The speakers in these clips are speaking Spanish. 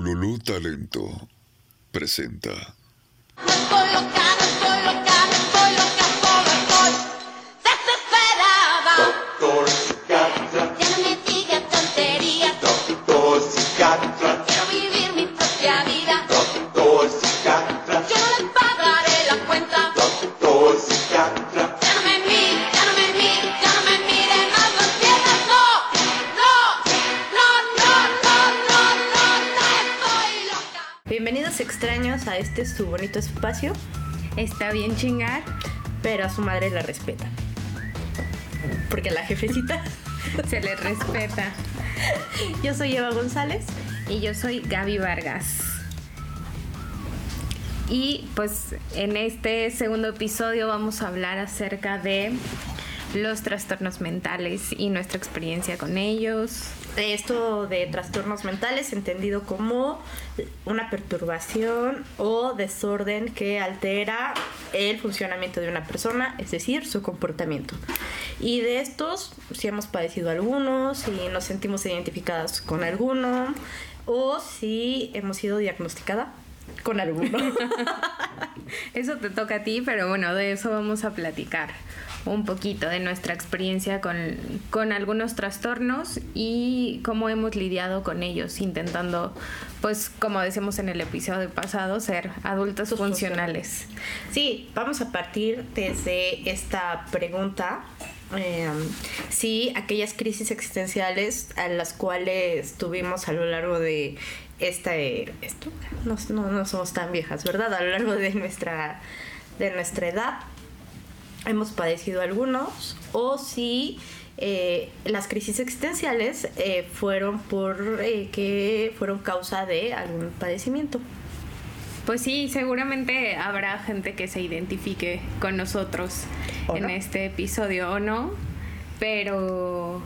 Ululú Talento presenta. A este su bonito espacio, Está bien chingar. pero a su madre la respeta. Porque la jefecita, Se le respeta. yo soy Eva González. Y yo soy Gaby Vargas. Y pues en este segundo episodio vamos a hablar acerca de los trastornos mentales y nuestra experiencia con ellos. Esto de trastornos mentales entendido como una perturbación o desorden que altera el funcionamiento de una persona, es decir, su comportamiento. Y de estos, si hemos padecido algunos, si nos sentimos identificadas con alguno o si hemos sido diagnosticada con alguno. Eso te toca a ti, pero bueno, de eso vamos a platicar un poquito de nuestra experiencia con, con algunos trastornos y cómo hemos lidiado con ellos, intentando, pues como decíamos en el episodio pasado, ser adultos funcionales. Sí, vamos a partir desde esta pregunta. eh, si aquellas crisis existenciales a las cuales tuvimos a lo largo de esta esto no, no, no somos tan viejas, ¿verdad? A lo largo de nuestra de nuestra edad hemos padecido algunos o si eh, las crisis existenciales eh, fueron por eh, que fueron causa de algún padecimiento. Pues sí, seguramente habrá gente que se identifique con nosotros ¿O en este episodio o no, pero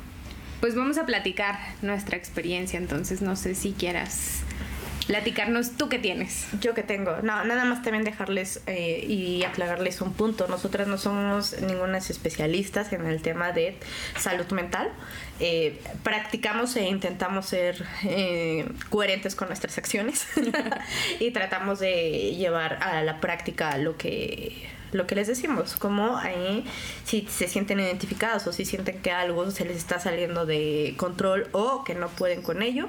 pues vamos a platicar nuestra experiencia, entonces no sé si quieras platicarnos tú qué tienes. Yo que tengo, no, nada más también dejarles eh, y aclararles un punto. Nosotras no somos ningunas especialistas en el tema de salud mental. Eh, practicamos e intentamos ser eh, coherentes con nuestras acciones y tratamos de llevar a la práctica lo que lo que les decimos, como ahí si se sienten identificados o si sienten que algo se les está saliendo de control o que no pueden con ello,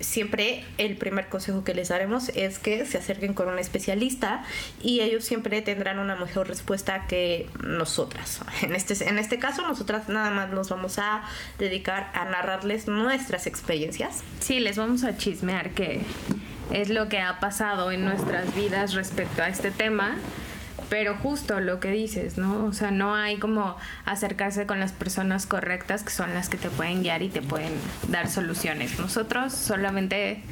siempre el primer consejo que les daremos es que se acerquen con un especialista y ellos siempre tendrán una mejor respuesta que nosotras. En este, en este caso, nosotras nada más nos vamos a dedicar a narrarles nuestras experiencias. Sí, les vamos a chismear qué es lo que ha pasado en nuestras vidas respecto a este tema. Pero justo lo que dices, ¿no? O sea, no hay como acercarse con las personas correctas que son las que te pueden guiar y te pueden dar soluciones. Nosotros solamente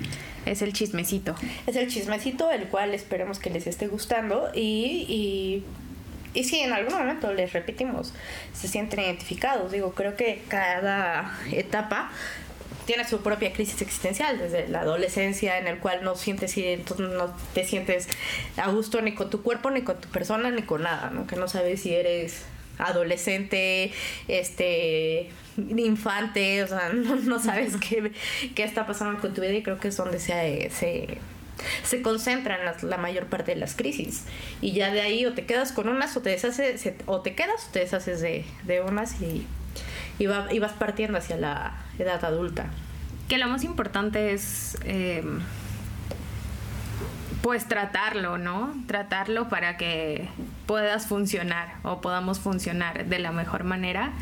es el chismecito. Es el chismecito, el cual esperemos que les esté gustando y... y y si en algún momento les repetimos, se sienten identificados, digo, creo que cada etapa tiene su propia crisis existencial, desde la adolescencia en el cual no sientes no te sientes a gusto ni con tu cuerpo, ni con tu persona, ni con nada, ¿no? Que no sabes si eres adolescente, este infante, o sea, no, sabes qué, qué está pasando con tu vida y creo que es donde se, se, se concentran la mayor parte de las crisis. Y ya de ahí o te quedas con unas o te deshaces, o te quedas o te deshaces de, de unas y, y, y vas partiendo hacia la edad adulta. Que lo más importante es, eh, pues, tratarlo, ¿no? Tratarlo para que puedas funcionar o podamos funcionar de la mejor manera.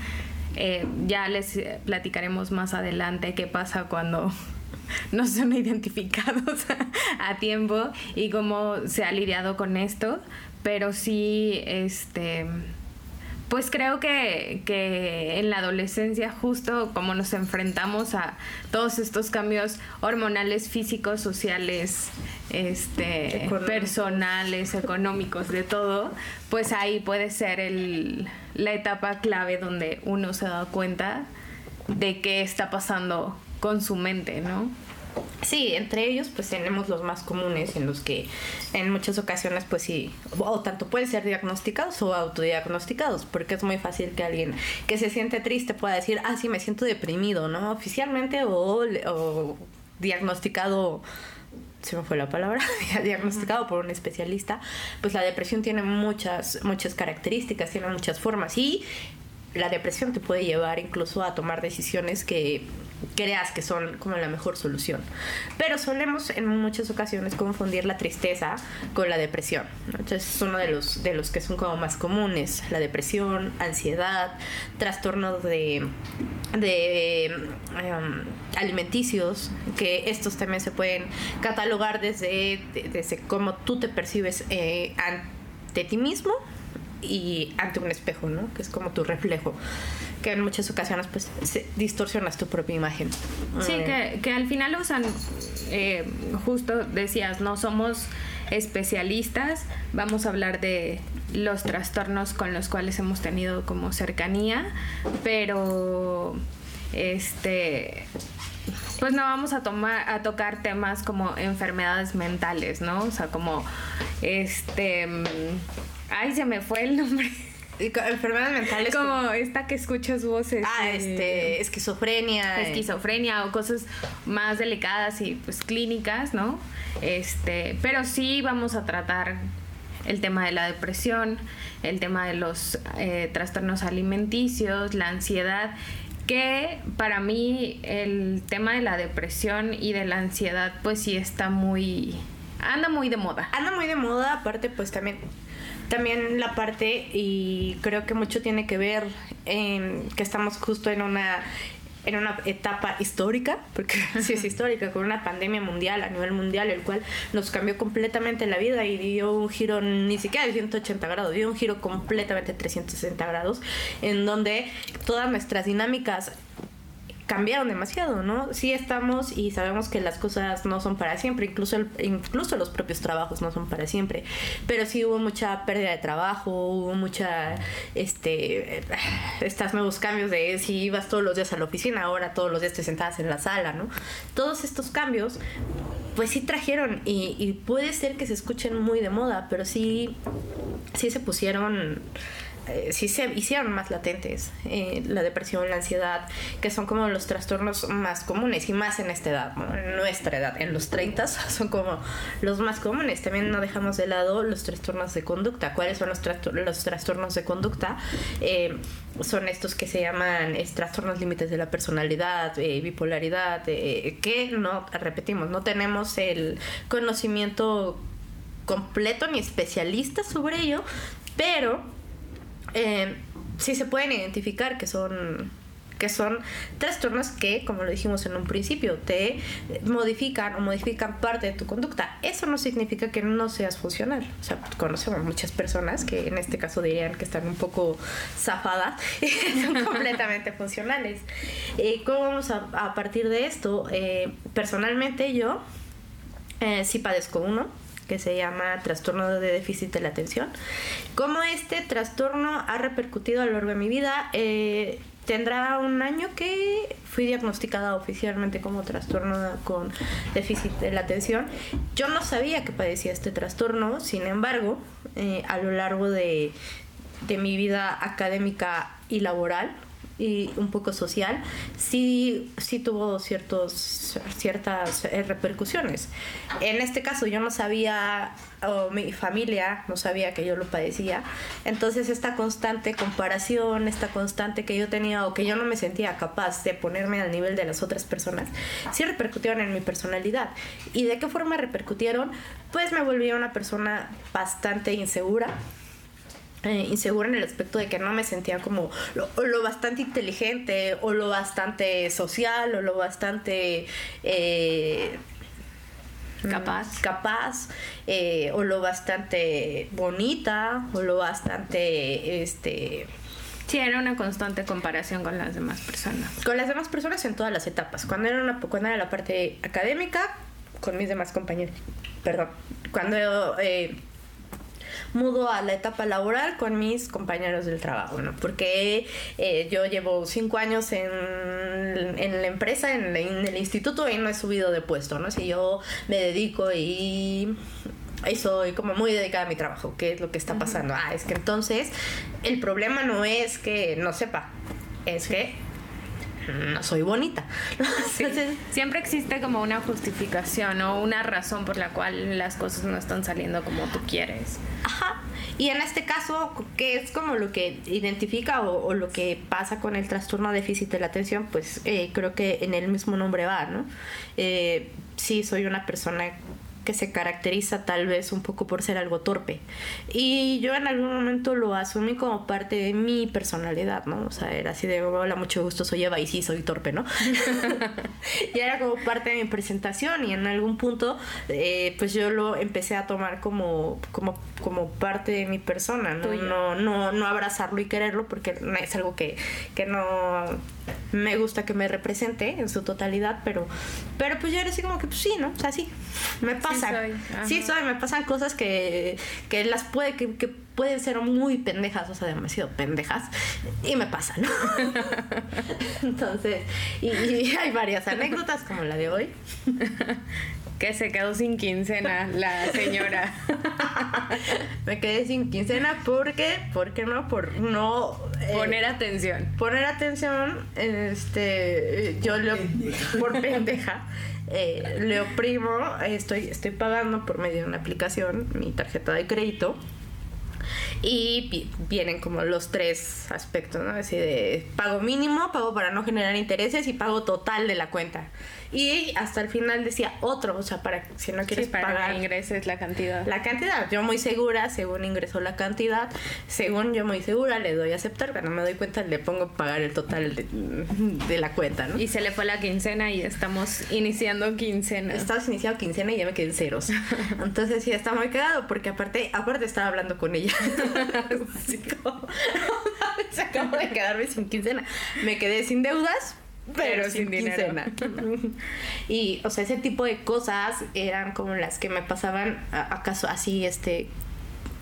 Eh, ya les platicaremos más adelante qué pasa cuando no son identificados a tiempo y cómo se ha lidiado con esto, pero sí, este, pues creo que, que en la adolescencia, justo como nos enfrentamos a todos estos cambios hormonales, físicos, sociales, este, Económicos. personales, económicos, de todo, pues ahí puede ser el, la etapa clave donde uno se da cuenta de qué está pasando con su mente, ¿no? Sí, entre ellos pues tenemos los más comunes en los que en muchas ocasiones pues sí, o tanto pueden ser diagnosticados o autodiagnosticados, porque es muy fácil que alguien que se siente triste pueda decir, ah, sí, me siento deprimido, ¿no? Oficialmente o, o diagnosticado se me fue la palabra, diagnosticado por un especialista, pues la depresión tiene muchas, muchas características, tiene muchas formas y la depresión te puede llevar incluso a tomar decisiones que creas que son como la mejor solución. Pero solemos en muchas ocasiones confundir la tristeza con la depresión. Entonces es uno de los, de los que son como más comunes. La depresión, ansiedad, trastornos de, de em, alimenticios, que estos también se pueden catalogar desde, de- desde cómo tú te percibes eh, ante ti mismo y ante un espejo, ¿no? Que es como tu reflejo, que en muchas ocasiones pues distorsionas tu propia imagen. Sí, que, que al final usan, eh, justo decías, no somos especialistas, vamos a hablar de los trastornos con los cuales hemos tenido como cercanía, pero este pues no vamos a tomar a tocar temas como enfermedades mentales, ¿no? O sea, como este ay, se me fue el nombre. enfermedades mentales Como esta que escuchas voces. ah, eh, este, esquizofrenia. eh, esquizofrenia o cosas más delicadas y pues clínicas, ¿no? Este, pero sí vamos a tratar el tema de la depresión, el tema de los eh, trastornos alimenticios, la ansiedad, que para mí el tema de la depresión y de la ansiedad pues sí está muy, anda muy de moda. anda muy de moda, aparte pues también también la parte y creo que mucho tiene que ver en que estamos justo en una en una etapa histórica, porque sí es histórica, con una pandemia mundial a nivel mundial, el cual nos cambió completamente la vida y dio un giro ni siquiera de 180 grados, dio un giro completamente 360 grados, en donde todas nuestras dinámicas cambiaron demasiado, ¿no? Sí estamos y sabemos que las cosas no son para siempre, incluso incluso los propios trabajos no son para siempre, pero sí hubo mucha pérdida de trabajo, hubo mucha este estos nuevos cambios de si ibas todos los días a la oficina, ahora todos los días te sentabas en la sala, ¿no? Todos estos cambios pues sí trajeron y, y puede ser que se escuchen muy de moda, pero sí sí se pusieron eh, sí se hicieron más latentes eh, la depresión, la ansiedad, que son como los trastornos más comunes y más en esta edad, en nuestra edad, en los 30 son como los más comunes. También no dejamos de lado los trastornos de conducta. ¿Cuáles son los, trasto- los trastornos de conducta? Eh, son estos que se llaman trastornos límites de la personalidad, eh, bipolaridad, que no, repetimos, no tenemos el conocimiento completo ni especialista sobre ello, pero eh, sí se pueden identificar que son que son trastornos que, como lo dijimos en un principio, te modifican o modifican parte de tu conducta. Eso no significa que no seas funcional. O sea, conocemos muchas personas que en este caso dirían que están un poco zafadas y son completamente funcionales. Eh, ¿Cómo vamos a, a partir de esto? Eh, personalmente yo eh, sí padezco uno que se llama trastorno de déficit de la atención. ¿Cómo este trastorno ha repercutido a lo largo de mi vida? Eh, tendrá un año que fui diagnosticada oficialmente como trastorno con déficit de la atención. Yo no sabía que padecía este trastorno, sin embargo, eh, a lo largo de, de mi vida académica y laboral, y un poco social, sí, sí tuvo ciertos, ciertas eh, repercusiones. En este caso yo no sabía, o mi familia no sabía que yo lo padecía, entonces esta constante comparación, esta constante que yo tenía o que yo no me sentía capaz de ponerme al nivel de las otras personas, sí repercutieron en mi personalidad. ¿Y de qué forma repercutieron? Pues me volví una persona bastante insegura, eh, insegura en el aspecto de que no me sentía como lo, bastante inteligente o lo bastante social o lo bastante eh, Capaz. capaz eh, o lo bastante bonita o lo bastante este Sí, era una constante comparación con las demás personas. con las demás personas en todas las etapas. Cuando era, una, cuando era la parte académica, con mis demás compañeros. Perdón. Cuando eh, mudo a la etapa laboral con mis compañeros del trabajo, ¿no? Porque eh, yo llevo cinco años en, en la empresa, en, la- en el instituto y no he subido de puesto, ¿no? Si yo me dedico y y soy como muy dedicada a mi trabajo. ¿Qué es lo que está pasando? Ah, es que entonces el problema no es que no sepa, es que no soy bonita. Sí. Entonces, Siempre existe como una justificación o una razón por la cual las cosas no están saliendo como tú quieres. Ajá. Y en este caso, que es como lo que identifica o, o lo que pasa con el trastorno de déficit de la atención, pues eh, creo que en el mismo nombre va, ¿no? Eh, sí, soy una persona que se caracteriza tal vez un poco por ser algo torpe. Y yo en algún momento lo asumí como parte de mi personalidad, ¿no? O sea, era así de, hola, mucho gusto, soy Eva y sí, soy torpe, ¿no? y era como parte de mi presentación y en algún punto, eh, pues yo lo empecé a tomar como, como, como parte de mi persona, ¿no? No, no, no abrazarlo y quererlo porque es algo que, que no me gusta que me represente en su totalidad, pero, pero pues yo era así como que, pues sí, ¿no? O sea, sí, me pasan. soy, Sí, ajá. soy, me pasan cosas que, que las puede, que, que pueden ser muy pendejas, o sea, demasiado pendejas, y me pasan, ¿no? Entonces, y, y hay varias anécdotas como la de hoy. Que se quedó sin quincena la señora. Me quedé sin quincena porque, ¿por qué no? Por no eh, Poner atención. poner atención, este, yo le, por pendeja, eh, le oprimo, estoy, estoy pagando por medio de una aplicación mi tarjeta de crédito y vi- vienen como los tres aspectos, ¿no? Así de pago mínimo, pago para no generar intereses y pago total de la cuenta. Y hasta el final decía otro, o sea, para si no quieres Sí, para pagar que ingreses la cantidad. la cantidad, yo muy segura, según ingresó la cantidad, según yo muy segura, le doy a aceptar, cuando me doy cuenta le pongo pagar el total de, de la cuenta, ¿no? Y se le fue la quincena y estamos iniciando quincena. Estabas iniciado quincena y ya me quedé en ceros. Entonces sí, está muy cagado porque aparte, aparte estaba hablando con ella. Así como, se acabo de quedarme sin quincena. Me quedé sin deudas, pero, Pero sin, sin dinero. quincena. y, o sea, ese tipo de cosas eran como las que me pasaban acaso así, este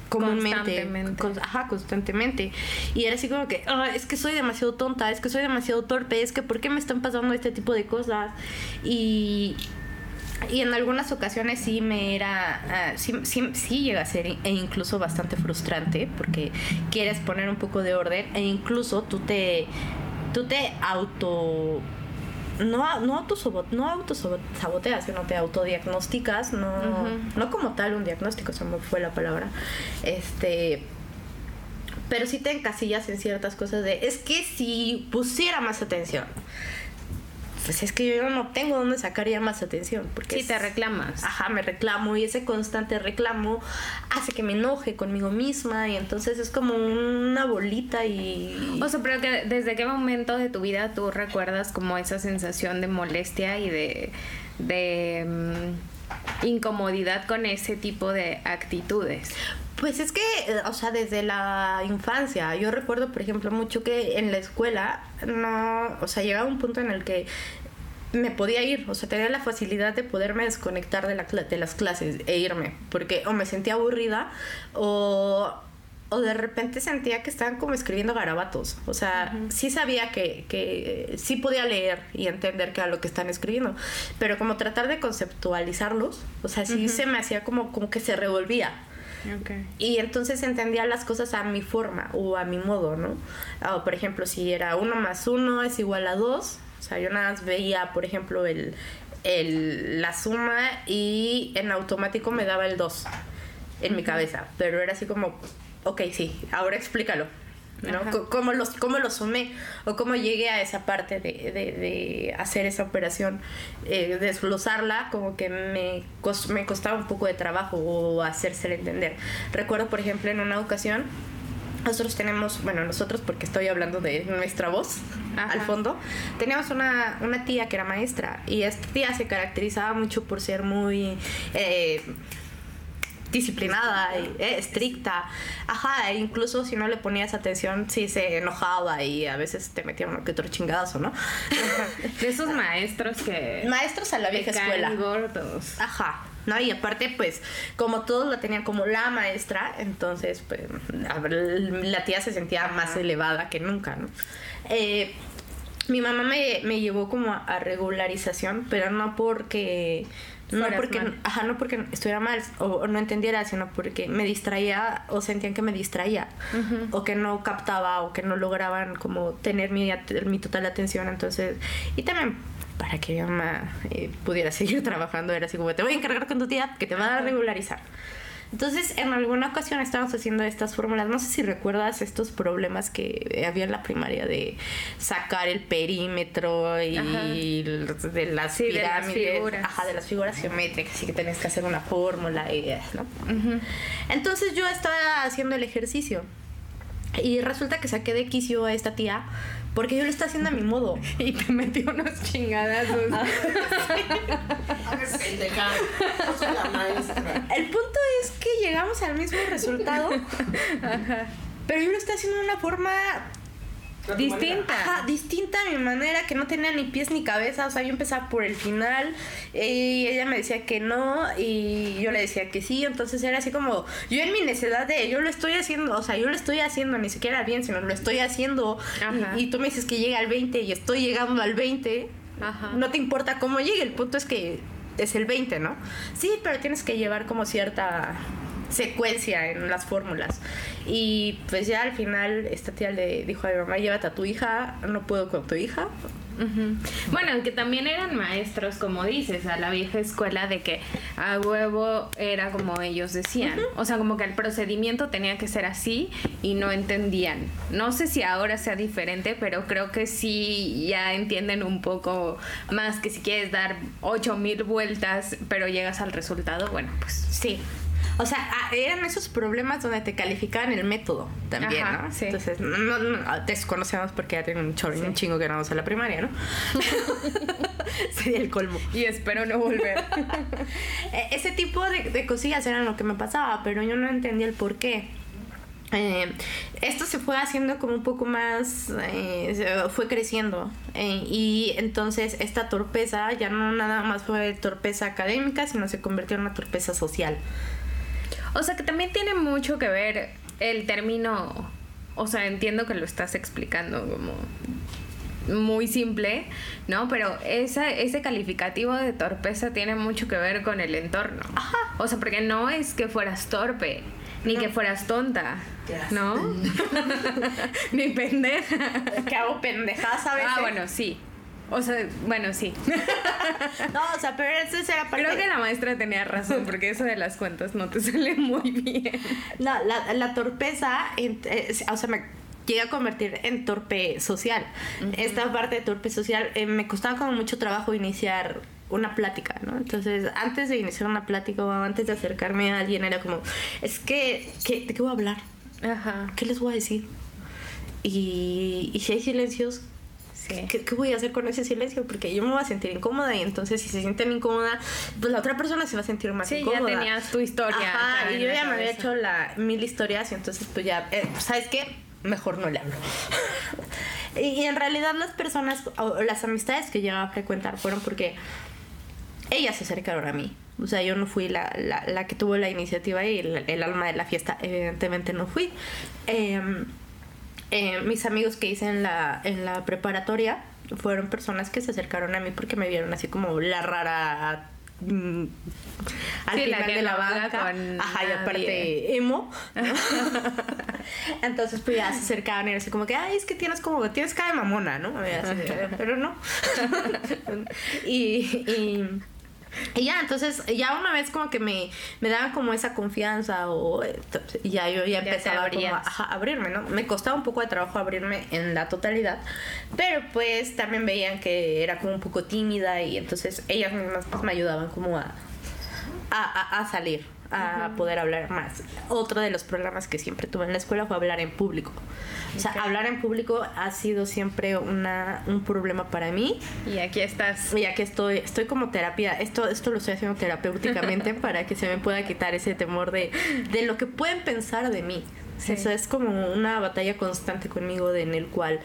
comúnmente Constantemente. Con- ajá constantemente y era así como que "Ah, es que soy demasiado tonta es que soy demasiado torpe es que por qué me están pasando este tipo de cosas y y en algunas ocasiones sí me era, ah, sí, sí, sí llega a ser e incluso bastante frustrante porque quieres poner un poco de orden e incluso tú te, tú te auto, no, no, autosabot- no autosaboteas, sino te autodiagnosticas, no, no como tal un diagnóstico, se me fue la palabra, este... Pero sí te encasillas en ciertas cosas de, es que si pusiera más atención, pues es que yo no tengo dónde sacar ya más atención. Porque Sí, te es- reclamas. Ajá, me reclamo y ese constante reclamo hace que me enoje conmigo misma y entonces es como una bolita y... O sea, pero que desde qué momento de tu vida tú recuerdas como esa sensación de molestia y de, de mm, incomodidad con ese tipo de actitudes. Pues es que, eh, o sea, desde la infancia, yo recuerdo, por ejemplo, mucho que en la escuela, no, o sea, llegaba un punto en el que me podía ir, o sea, tenía la facilidad de poderme desconectar de, la, de las clases e irme, porque o me sentía aburrida o, o de repente sentía que estaban como escribiendo garabatos, o sea, sí sabía que, que sí podía leer y entender qué era lo que están escribiendo, pero como tratar de conceptualizarlos, o sea, sí se me hacía como, como que se revolvía. Y entonces entendía las cosas a mi forma o a mi modo, ¿no? Ah, por ejemplo, si era uno más uno es igual a dos, o sea, yo nada más veía, por ejemplo, el, el, la suma y en automático me daba el 2 en mi cabeza, pero era así como, ok, sí, ahora explícalo. ¿No? ¿Cómo, los, ¿Cómo lo sumé? ¿O cómo llegué a esa parte de, de- de hacer esa operación? Eh, desglosarla, como que me, cos- me costaba un poco de trabajo o hacérsela entender. Recuerdo, por ejemplo, en una ocasión, nosotros tenemos, bueno, nosotros porque estoy hablando de nuestra voz Ajá. al fondo, teníamos una, una tía que era maestra y esta tía se caracterizaba mucho por ser muy... eh, disciplinada y eh, estricta. Ajá, e incluso si no le ponías atención, sí se enojaba y a veces te metía uno que otro chingadazo, ¿no? De esos maestros que... Maestros a la vieja caen escuela. gordos. Ajá. ¿no? Y aparte, pues, como todos la tenían como la maestra, entonces, pues, la tía se sentía más elevada que nunca, ¿no? Eh, mi mamá me, me llevó como a, a regularización, pero no porque No porque, mal. ajá, no porque estuviera mal o, o no entendiera, sino porque me distraía o sentían que me distraía o que no captaba o que no lograban como tener mi, mi total atención. Entonces, y también para que mi mamá eh, pudiera seguir trabajando, era así como, te voy a encargar con tu tía que te va a regularizar. Entonces, en alguna ocasión estábamos haciendo estas fórmulas. No sé si recuerdas estos problemas que había en la primaria de sacar el perímetro y Ajá. de las Sí, de las pirámides. figuras. Ajá, de las figuras geométricas. Así que tenías que hacer una fórmula y ¿no? Entonces yo estaba haciendo el ejercicio. Y resulta que saqué de quicio a esta tía porque yo lo estaba haciendo a mi modo. Y te metió unos chingadazos. Hagas pendeja. No soy la maestra. El punto es que llegamos al mismo resultado. Pero yo lo estaba haciendo de una forma Distinta. Ajá, distinta a mi manera, que no tenía ni pies ni cabeza. O sea, yo empezaba por el final eh, y ella me decía que no y yo le decía que sí. Entonces era así como, yo en mi necedad de, yo lo estoy haciendo, o sea, yo lo estoy haciendo ni siquiera bien, sino lo estoy haciendo. Ajá. Y, y tú me dices que llega al 20 y estoy llegando al 20. Ajá. No te importa cómo llegue, el punto es que es el 20, ¿no? Sí, pero tienes que llevar como cierta secuencia en las fórmulas. Y pues ya al final esta tía le dijo a mi mamá, llévate a tu hija, no puedo con tu hija. Ujú. Bueno, que también eran maestros, como dices, a la vieja escuela de que a huevo era como ellos decían. O sea, como que el procedimiento tenía que ser así y no entendían. No sé si ahora sea diferente, pero creo que sí ya entienden un poco más que si quieres dar ocho mil vueltas, pero llegas al resultado, bueno, pues Sí. O sea, ah, eran esos problemas donde te calificaban el método también, Ajá, ¿no? sí. Entonces, no, no, no, desconocemos porque ya tienen un chorro y un chingo que no vamos a la primaria, ¿no? Sería el colmo. y espero no volver. Eh, Ese tipo de, de cosillas eran lo que me pasaba, pero yo no entendía el por qué. Eh, esto se fue haciendo como un poco más, eh, fue creciendo eh, y entonces esta torpeza ya no nada más fue torpeza académica, sino se convirtió en una torpeza social. O sea que también tiene mucho que ver el término, o sea, entiendo que lo estás explicando como muy simple, ¿no? Pero esa, ese calificativo de torpeza tiene mucho que ver con el entorno. O sea, porque no es que fueras torpe, ni que fueras tonta, ¿no? ni pendeja. Que hago pendejadas a veces. Ah, bueno, sí. O sea, bueno, sí. No, o sea, pero ese era parte... Creo que la maestra tenía razón, porque eso de las cuentas no te sale muy bien. No, la, la torpeza, eh, o sea, me llegué a convertir en torpe social. Esta parte de torpe social eh, me costaba como mucho trabajo iniciar una plática, ¿no? Entonces, antes de iniciar una plática o antes de acercarme a alguien, era como, es que, ¿qué, ¿de qué voy a hablar? Ajá. ¿Qué les voy a decir? Y, y si hay silencios, Sí. ¿Qué, qué voy a hacer con ese silencio? Porque yo me voy a sentir incómoda y entonces si se sienten incómoda, pues la otra persona se va a sentir más Sí, ya incómoda. tenías tu historia Ajá, y yo ya me había hecho la mil historias y entonces pues ya, eh, ¿sabes qué? Mejor no le hablo. y, en realidad las personas, o las amistades que llegaba a frecuentar fueron porque ellas se acercaron a mí. O sea, yo no fui la, la, la que tuvo la iniciativa y el, el alma de la fiesta, evidentemente no fui. Em, eh, mis amigos que hice en la, en la preparatoria fueron personas que se acercaron a mí porque me vieron así como la rara mm, al Sí, la final que de la banca. con Ajá, y aparte emo. ¿no? Entonces pues ya se acercaban y era así como que, ay, es que tienes como, tienes cara de mamona, ¿no? Así pero no. y, y y ya, entonces, ya una vez como que me, me daban como esa confianza o eh, ya yo ya empezaba como a, abrirme, ¿no? Me costaba un poco de trabajo abrirme en la totalidad, pero pues también veían que era como un poco tímida y entonces ellas mismas pues me ayudaban como a, a, a- a salir, a poder hablar más. Otro de los problemas que siempre tuve en la escuela fue hablar en público. O sea, hablar en público ha sido siempre una, un problema para mí. Y aquí estás. Ya que estoy, estoy como terapia, esto, esto lo estoy haciendo terapéuticamente para que se me pueda quitar ese temor de, de lo que pueden pensar de mí. Sí. Eso es como una batalla constante conmigo de- en el cual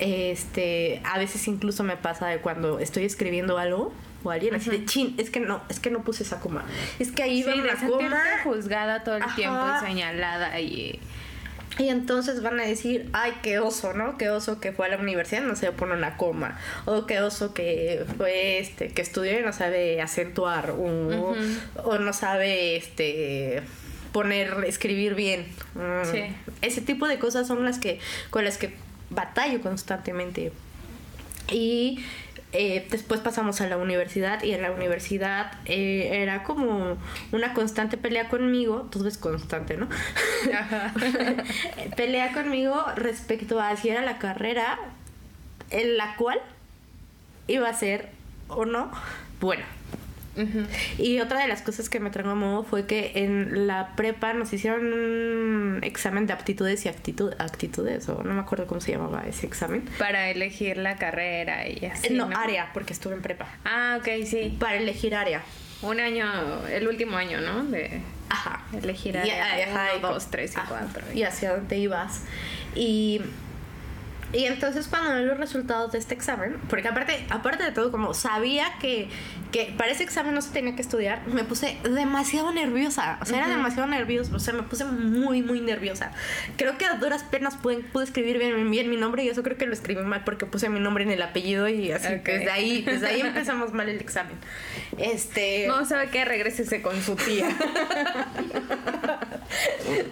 este a veces incluso me pasa de cuando estoy escribiendo algo o alguien así de chin, es que no, es que no puse esa coma. Es que ahí va una sentirte coma. juzgada todo el Ajá. tiempo y señalada y... Y entonces van a decir, ay, qué oso, ¿no? Qué oso que fue a la universidad no se pone una coma. O qué oso que fue este, que estudió y no sabe acentuar. O, o no sabe este poner, escribir bien. Mm. Sí. Ese tipo de cosas son las que, con las que batallo constantemente. Y eh, después pasamos a la universidad y en la universidad eh, era como una constante pelea conmigo, todo es constante, ¿no? pelea conmigo respecto a si era la carrera en la cual iba a ser o no bueno. Y otra de las cosas que me traumó fue que en la prepa nos hicieron un examen de aptitudes y actitud, actitudes, o no me acuerdo cómo se llamaba ese examen. Para elegir la carrera y así. no, área, porque estuve en prepa. Ah, ok, sí. Para elegir área. Un año, el último año, ¿no? De Ajá. elegir Y- área. ajá, uno, y- dos, tres y ajá, cuatro. Y hacia dónde ibas. Y, y entonces cuando vi los resultados de este examen, porque aparte, aparte de todo, como sabía que, que para ese examen no se tenía que estudiar, me puse demasiado nerviosa. O sea, era demasiado nerviosa. O sea, me puse muy, muy nerviosa. Creo que a duras penas pude, pude escribir bien, bien mi nombre y eso creo que lo escribí mal porque puse mi nombre en el apellido y así. Ok. Desde ahí, desde ahí empezamos mal el examen. Este... No, ¿sabe qué? Regrésese con su tía.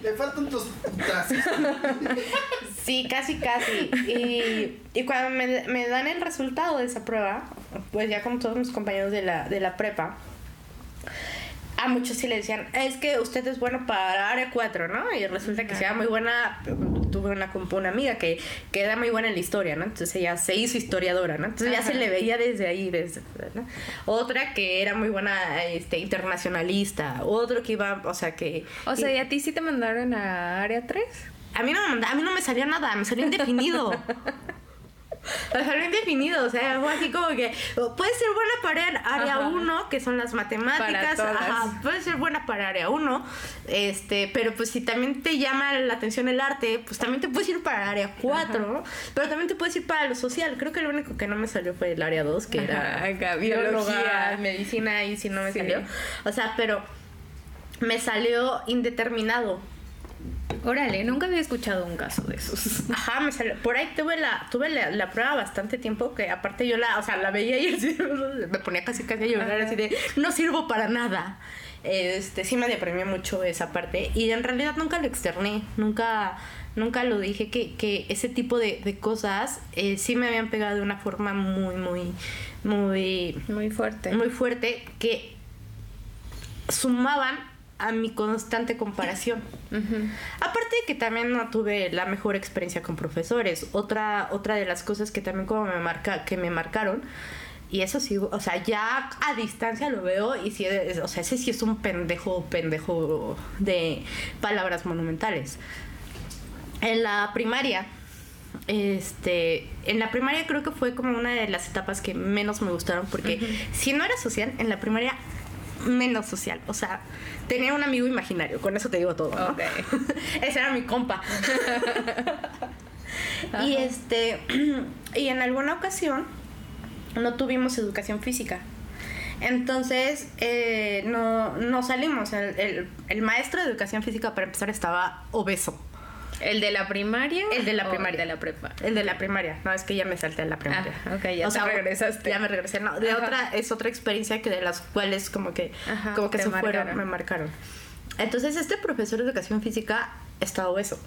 Le faltan tus putazos. Sí, casi, casi. Y, y cuando me, me dan el resultado de esa prueba, pues ya con todos mis compañeros de la, de la prepa, a muchos sí le decían, es que usted es bueno para área 4, ¿no? Y resulta que sea muy buena, tuve una, una amiga que, que era muy buena en la historia, ¿no? Entonces ella se hizo historiadora, ¿no? Entonces ya se le veía desde ahí, desde, ¿no? Otra que era muy buena este, internacionalista, otro que iba, o sea, que... O sea, ¿y a ti sí te mandaron a área 3? A mí no me manda- a mí no me salió nada, me salió indefinido. Me salió indefinido, o sea, fue así como que puede ser buena para área Ajá. 1, que son las matemáticas, ajá, puede ser buena para área 1, este, pero pues si también te llama la atención el arte, pues también te puedes ir para área 4, pero también te puedes ir para lo social. Creo que lo único que no me salió fue el área 2, que era Ajá, acá, biología. medicina, y si no me Sí. salió. O sea, pero me salió indeterminado. Órale, nunca había escuchado un caso de esos. Ajá, me salió. Por ahí tuve la, tuve la, la prueba bastante tiempo que aparte yo la, o sea, la veía y así, me ponía casi casi a llorar Ajá. así de no sirvo para nada. Este, sí me deprimió mucho esa parte. Y en realidad nunca lo externé. Nunca, nunca lo dije que, que ese tipo de, de cosas eh, sí me habían pegado de una forma muy, muy, muy Muy fuerte. muy fuerte que sumaban a mi constante comparación. Aparte de que también no tuve la mejor experiencia con profesores. Otra, otra de las cosas que también como me marca, que me marcaron, y eso sí, o sea, ya a distancia lo veo y sí, es- o sea, ese sí es un pendejo, pendejo de palabras monumentales. En la primaria, este, en la primaria creo que fue como una de las etapas que menos me gustaron porque si no era social, en la primaria menos social, o sea, tenía un amigo imaginario, con eso te digo todo. ¿no? Ese era mi compa. y este, y en alguna ocasión no tuvimos educación física. Entonces, eh, no, no salimos. El, el- el maestro de educación física, para empezar, estaba obeso. ¿El de la primaria? El de la o primaria. El de la prepa. El de la primaria. No, es que ya me salté a la primaria. Ah, ok, ya te regresaste. Ya me regresé. No, de Ajá. otra, es otra experiencia que de las cuales como que, Ajá, como que se fueron, me marcaron. Entonces, este profesor de educación física estaba obeso.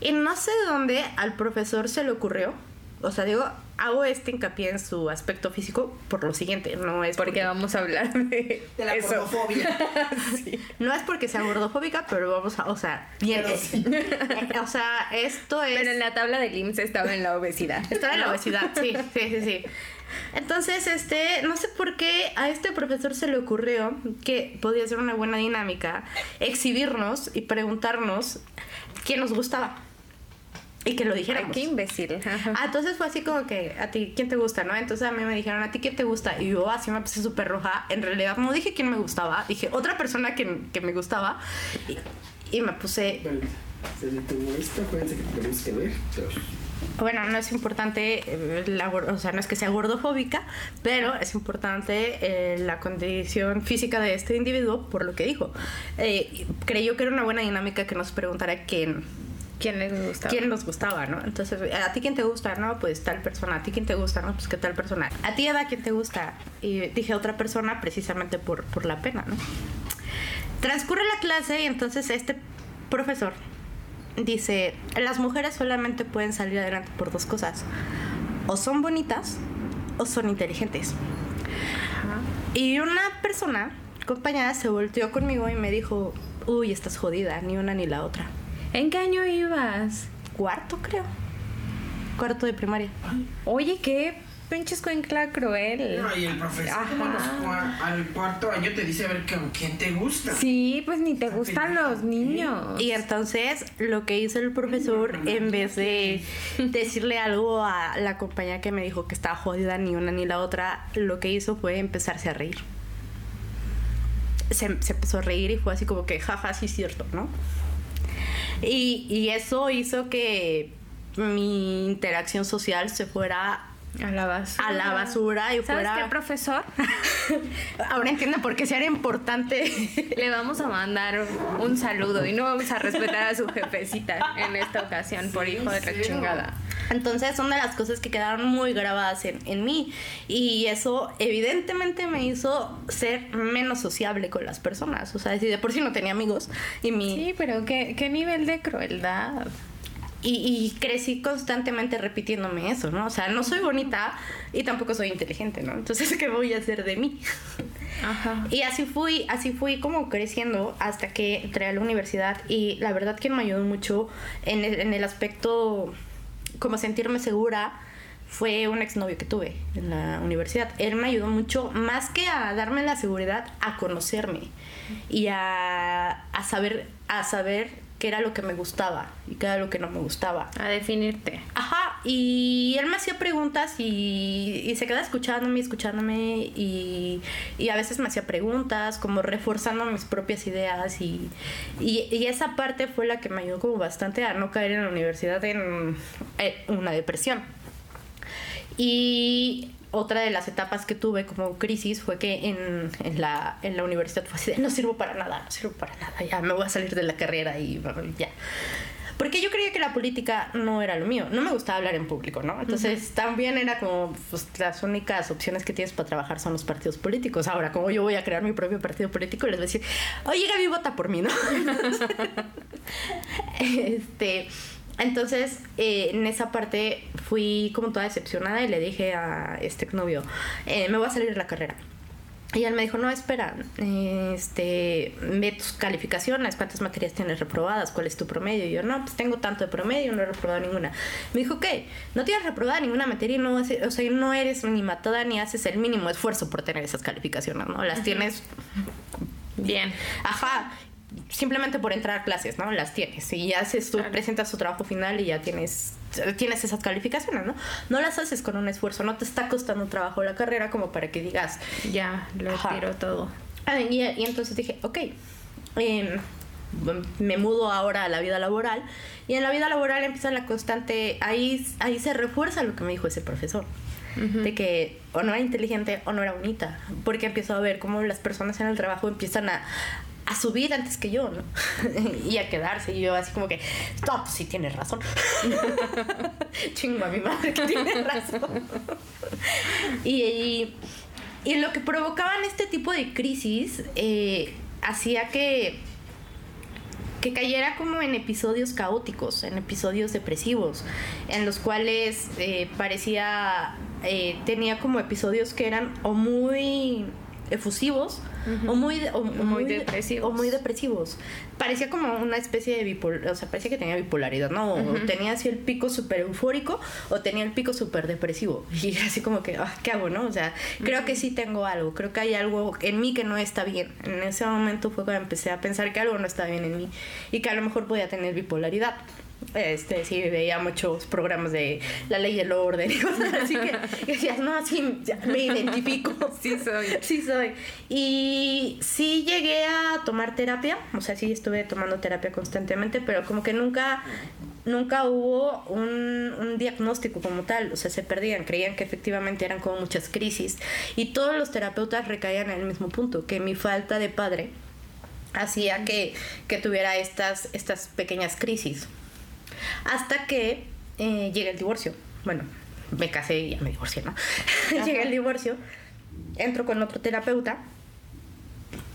Y no sé de dónde al profesor se le ocurrió. O sea, digo, hago este hincapié en su aspecto físico por lo siguiente. No es Porque vamos a hablar de, De la eso. gordofobia. Sí. no es porque sea gordofóbica, pero vamos a, o sea, bien, sí. o sea, esto es Pero en la tabla de IMSS estaba en la obesidad. Estaba en la obesidad, sí, sí, sí, sí. Entonces, este, no sé por qué a este profesor se le ocurrió que podía ser una buena dinámica exhibirnos y preguntarnos quién nos gustaba. Y que lo Ay, dijéramos. qué imbécil. Ajá. Ah, entonces fue así como que, ¿a ti quién te gusta, no? Entonces a mí me dijeron, ¿a ti quién te gusta? Y yo así me puse súper roja. En realidad no dije quién me gustaba, dije otra persona que, que me gustaba. Y, y me puse, Bueno, se detuvo esto, acuérdense que tenemos que ver. Pero Bueno, no es importante, eh, la, o sea, no es que sea gordofóbica, pero es importante eh, la condición física de este individuo por lo que dijo. Eh, creyó que era una buena dinámica que nos preguntara quién, ¿Quién les gustaba? quién nos gustaba, ¿no? Entonces, ¿a ti quién te gusta? No, pues tal persona. ¿A ti quién te gusta? No, pues qué tal persona. ¿A ti, Eva, quién te gusta? Y dije otra persona precisamente por, por la pena, ¿no? Transcurre la clase y entonces este profesor dice, las mujeres solamente pueden salir adelante por dos cosas. O son bonitas o son inteligentes. Y una persona, compañera, se volteó conmigo y me dijo, uy, estás jodida, ni una ni la otra. ¿En qué año ibas? Cuarto, creo. Cuarto de primaria. Oye, qué pinche escuincla cruel. No, y el profesor cua- al cuarto año te dice a ver con quién te gusta. Sí, pues ni te gustan los niños. Y entonces lo que hizo el profesor, en vez de decirle algo a la compañera que me dijo que estaba jodida ni una ni la otra, lo que hizo fue empezarse a reír. Se, se empezó a reír y fue así como que, jaja, sí es cierto, ¿no? Y, y eso hizo que mi interacción social se fuera A la basura. a la basura y ¿Sabes fuera... qué, profesor? Ahora entiendo por qué sí era importante Le vamos a mandar un saludo y no vamos a respetar a su jefecita en esta ocasión por hijo de la cero. chingada. Entonces son de las cosas que quedaron muy grabadas en, en mí y eso evidentemente me hizo ser menos sociable con las personas. O sea, si de por sí no tenía amigos y mi... Sí, pero qué, qué nivel de crueldad. Y, y crecí constantemente repitiéndome eso, ¿no? O sea, no soy bonita y tampoco soy inteligente, ¿no? Entonces, ¿qué voy a hacer de mí? Ajá. Y así fui, así fui como creciendo hasta que entré a la universidad y la verdad que me ayudó mucho en el, en el aspecto como sentirme segura fue un exnovio que tuve en la universidad. Él me ayudó mucho, más que a darme la seguridad, a conocerme y a, a saber, a saber qué era lo que me gustaba y qué era lo que no me gustaba. A definirte. Ajá, y él me hacía preguntas y, y se quedaba escuchándome, escuchándome y, y a veces me hacía preguntas, como reforzando mis propias ideas y, y, y esa parte fue la que me ayudó como bastante a no caer en la universidad en, en una depresión. Y otra de las etapas que tuve como crisis fue que en, en la, en la universidad fue así de, no sirvo para nada, no sirvo para nada, ya me voy a salir de la carrera y ya. Porque yo creía que la política no era lo mío. No me gustaba hablar en público, ¿no? Entonces también era como, pues las únicas opciones que tienes para trabajar son los partidos políticos. Ahora, como yo voy a crear mi propio partido político, les voy a decir, oye Gaby, vota por mí, ¿no? este... Entonces, eh, en esa parte fui como toda decepcionada y le dije a este novio, eh, me voy a salir de la carrera. Y él me dijo, no, espera, este, ve tus calificaciones, cuántas materias tienes reprobadas, cuál es tu promedio. Y yo, no, pues tengo tanto de promedio, no he reprobado ninguna. Me dijo, ¿qué? No tienes reprobada ninguna materia y no, hace- o sea, no eres ni matada ni haces el mínimo esfuerzo por tener esas calificaciones, ¿no? Las tienes Bien. Ajá, simplemente por entrar a clases, ¿no? Las tienes. Y ya haces, tú presentas tu trabajo final y ya tienes, tienes esas calificaciones, ¿no? No las haces con un esfuerzo, no te está costando un trabajo la carrera como para que digas, Ya, lo Ajá. tiro todo. Ah, y, y entonces dije, ok, em, me mudo ahora a la vida laboral y en la vida laboral empieza la constante, ahí, ahí se refuerza lo que me dijo ese profesor. De que o no era inteligente o no era bonita. Porque empiezo a ver cómo las personas en el trabajo empiezan a, a subir antes que yo, ¿no? y a quedarse. Y yo así como que, no, pues sí tienes razón. Chingo a mi madre que tiene razón. y, y, lo que provocaban este tipo de crisis eh, hacía que que cayera como en episodios caóticos, en episodios depresivos, en los cuales eh, parecía, eh, tenía como episodios que eran o muy efusivos o muy o, o Muy depresivos. o muy depresivos. Parecía como una especie de bipolar o sea parecía que tenía bipolaridad no O tenía así el pico súper eufórico o tenía el pico súper depresivo. Y así como que ah, qué hago no o sea creo que sí tengo algo creo que hay algo en mí que no está bien. En ese momento fue cuando empecé a pensar que algo no está bien en mí y que a lo mejor podía tener bipolaridad este, sí, veía muchos programas de la ley y el orden y cosas así que, decías, no, sí, me identifico. Sí soy. Sí soy. Y sí llegué a tomar terapia, o sea, sí estuve tomando terapia constantemente, pero como que nunca, nunca hubo un, un diagnóstico como tal, o sea, se perdían, creían que efectivamente eran como muchas crisis y todos los terapeutas recaían en el mismo punto, que mi falta de padre hacía que, que tuviera estas, estas pequeñas crisis. Hasta que eh, llega el divorcio. Bueno, me casé y ya me divorcié, ¿no? llega el divorcio, entro con otro terapeuta.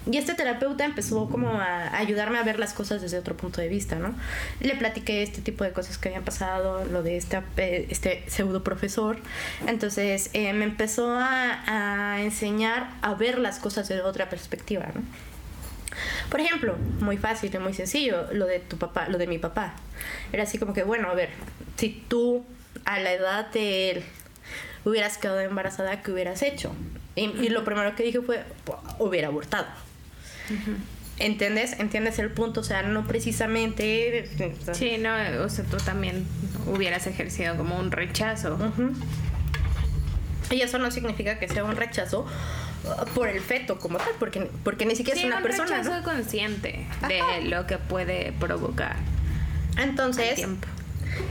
Y este terapeuta empezó como a ayudarme a ver las cosas desde otro punto de vista, ¿no? Le platiqué este tipo de cosas que habían pasado, lo de este, eh, este pseudo profesor. Entonces eh, me empezó a, a enseñar a ver las cosas desde otra perspectiva, ¿no? Por ejemplo, muy fácil y muy sencillo, lo de tu papá, lo de mi papá. Era así como que, bueno, a ver, si tú a la edad de él hubieras quedado embarazada, ¿qué hubieras hecho? Y, y lo primero que dije fue, "Pues, hubiera abortado. ¿Entiendes? ¿Entiendes el punto? O sea, no precisamente... Sí, no, o sea, tú también hubieras ejercido como un rechazo. Ujú. Y eso no significa que sea un rechazo uh, por el feto como tal, porque, porque ni siquiera Sí, es una un persona. rechazo ¿no? consciente Ajá. de lo que puede provocar Entonces,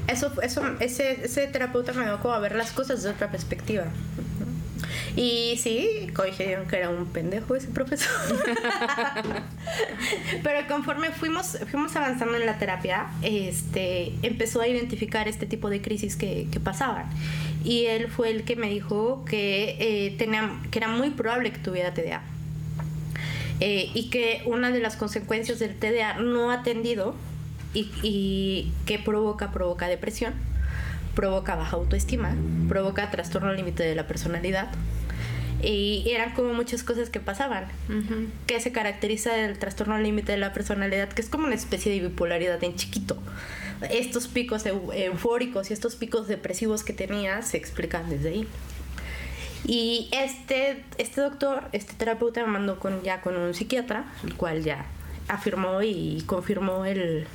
eso, eso, ese, ese terapeuta me dio como a ver las cosas de otra perspectiva. Y sí, coincidieron que era un pendejo ese profesor. Pero conforme fuimos, fuimos avanzando en la terapia, este, empezó a identificar este tipo de crisis que, pasaban. Y él fue el que me dijo que, eh, que era muy probable que tuviera TDA. Eh, y que una de las consecuencias del TDA no atendido y que provoca, provoca depresión, provoca baja autoestima, provoca trastorno límite de la personalidad. Y eran como muchas cosas que pasaban, Ujú. que se caracteriza el trastorno límite de la personalidad, que es como una especie de bipolaridad en chiquito. Estos picos eu- eufóricos y estos picos depresivos que tenía se explican desde ahí. Y este, este doctor, este terapeuta me mandó con, ya con un psiquiatra, el cual ya afirmó y confirmó el,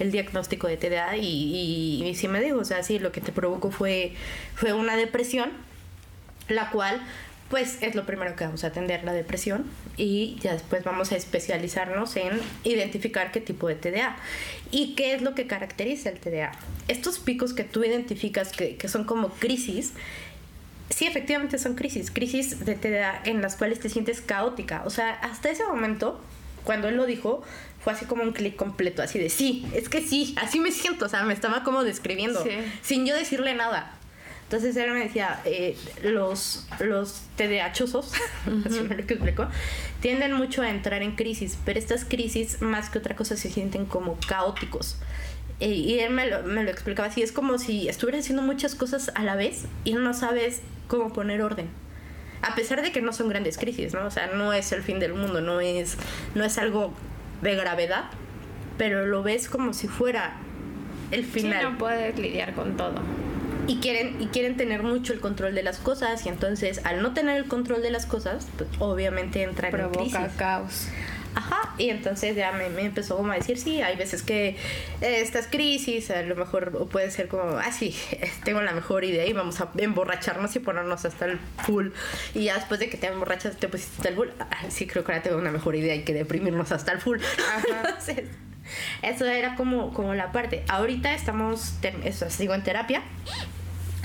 el diagnóstico de TDA y, y, y sí me dijo, o sea, sí, lo que te provocó fue, fue una depresión, la cual pues es lo primero que vamos a atender, la depresión, y ya después vamos a especializarnos en identificar qué tipo de TDA y qué es lo que caracteriza el TDA. Estos picos que tú identificas que, que son como crisis, sí, efectivamente son crisis, crisis de TDA en las cuales te sientes caótica. O sea, hasta ese momento, cuando él lo dijo, fue así como un clic completo, así de sí, es que sí, así me siento, o sea, me estaba como describiendo, Sí. sin yo decirle nada. Entonces él me decía, eh, los, los TDAchosos, así me lo explicó, tienden mucho a entrar en crisis, pero estas crisis, más que otra cosa, se sienten como caóticos. Eh, y él me lo, me lo explicaba así, es como si estuvieras haciendo muchas cosas a la vez y no sabes cómo poner orden. A pesar de que no son grandes crisis, ¿no? O sea, no es el fin del mundo, no es, no es algo de gravedad, pero lo ves como si fuera el Sí, final no puedes lidiar con todo. y quieren y quieren tener mucho el control de las cosas y entonces al no tener el control de las cosas pues obviamente entran en crisis Provoca caos. Ajá y entonces ya me, me empezó como a decir sí hay veces que eh, estas crisis a lo mejor puede ser como ah sí tengo la mejor idea y vamos a emborracharnos y ponernos hasta el full. Y ya después de que te emborrachas te pusiste hasta el full ah, sí creo que ahora tengo una mejor idea y que deprimirnos hasta el full. Entonces eso era como, como la parte. Ahorita estamos, eso, sigo en terapia,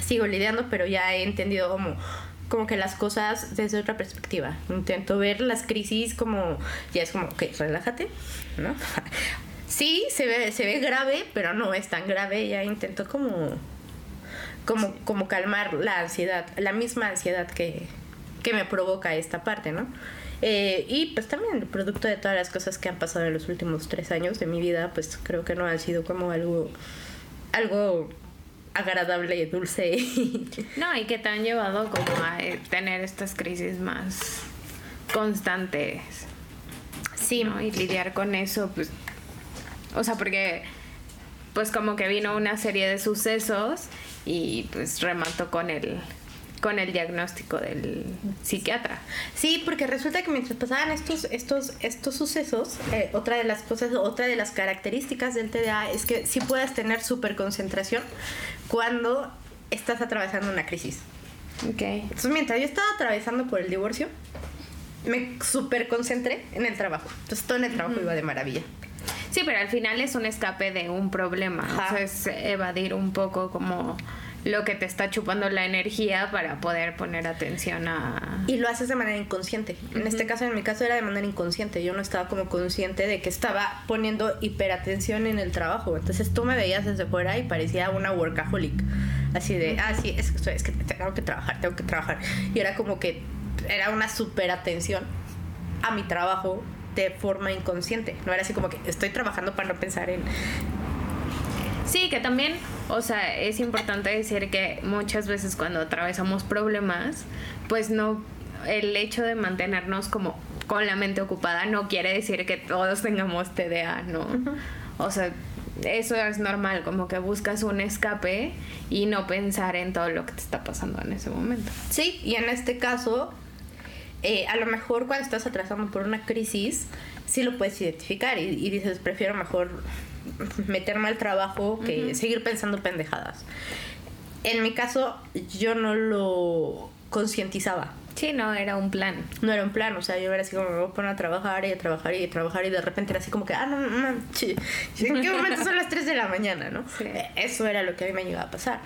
sigo lidiando, pero ya he entendido como, como que las cosas desde otra perspectiva. Intento ver las crisis como, ya es como, ok, relájate, ¿no? Sí, se ve, se ve grave, pero no es tan grave. Ya intento como, como, como calmar la ansiedad, la misma ansiedad que, que me provoca esta parte, ¿no? Eh, y pues también el producto de todas las cosas que han pasado en los últimos tres años de mi vida, pues creo que no han sido como algo, algo agradable y dulce. No, y que te han llevado como a eh, tener estas crisis más constantes. sí, ¿no? Y lidiar con eso, pues. O sea, porque. Pues como que vino una serie de sucesos y pues remató con el. Con el diagnóstico del psiquiatra. Sí, porque resulta que mientras pasaban estos, estos, estos sucesos, eh, otra de las cosas, otra de las características del TDA es que sí puedes tener súper concentración cuando estás atravesando una crisis. Ok. Entonces, mientras yo estaba atravesando por el divorcio, me súper concentré en el trabajo. Entonces, todo en el trabajo iba de maravilla. Sí, pero al final es un escape de un problema. O sea, es evadir un poco como lo que te está chupando la energía para poder poner atención a... Y lo haces de manera inconsciente. En este caso, en mi caso, era de manera inconsciente. Yo no estaba como consciente de que estaba poniendo hiperatención en el trabajo. Entonces tú me veías desde fuera y parecía una workaholic. Así de, ah, sí, es, es que tengo que trabajar, tengo que trabajar. Y era como que era una super atención a mi trabajo de forma inconsciente. No era así como que estoy trabajando para no pensar en... Sí, que también, o sea, es importante decir que muchas veces cuando atravesamos problemas, pues no, el hecho de mantenernos como con la mente ocupada no quiere decir que todos tengamos TDA, ¿no? O sea, eso es normal, como que buscas un escape y no pensar en todo lo que te está pasando en ese momento. Sí, y en este caso, eh, a lo mejor cuando estás atravesando por una crisis, sí lo puedes identificar y, y dices, prefiero mejor meterme al trabajo que seguir pensando pendejadas. En mi caso, yo no lo concientizaba. Sí, no, era un plan. No era un plan, o sea, yo era así como me voy a poner a trabajar y a trabajar y a trabajar y de repente era así como que, ah, no, no, no, chi- ¿en qué momento son las 3 de la mañana, no? Sí. Eh, Eso era lo que a mí me llegaba a pasar.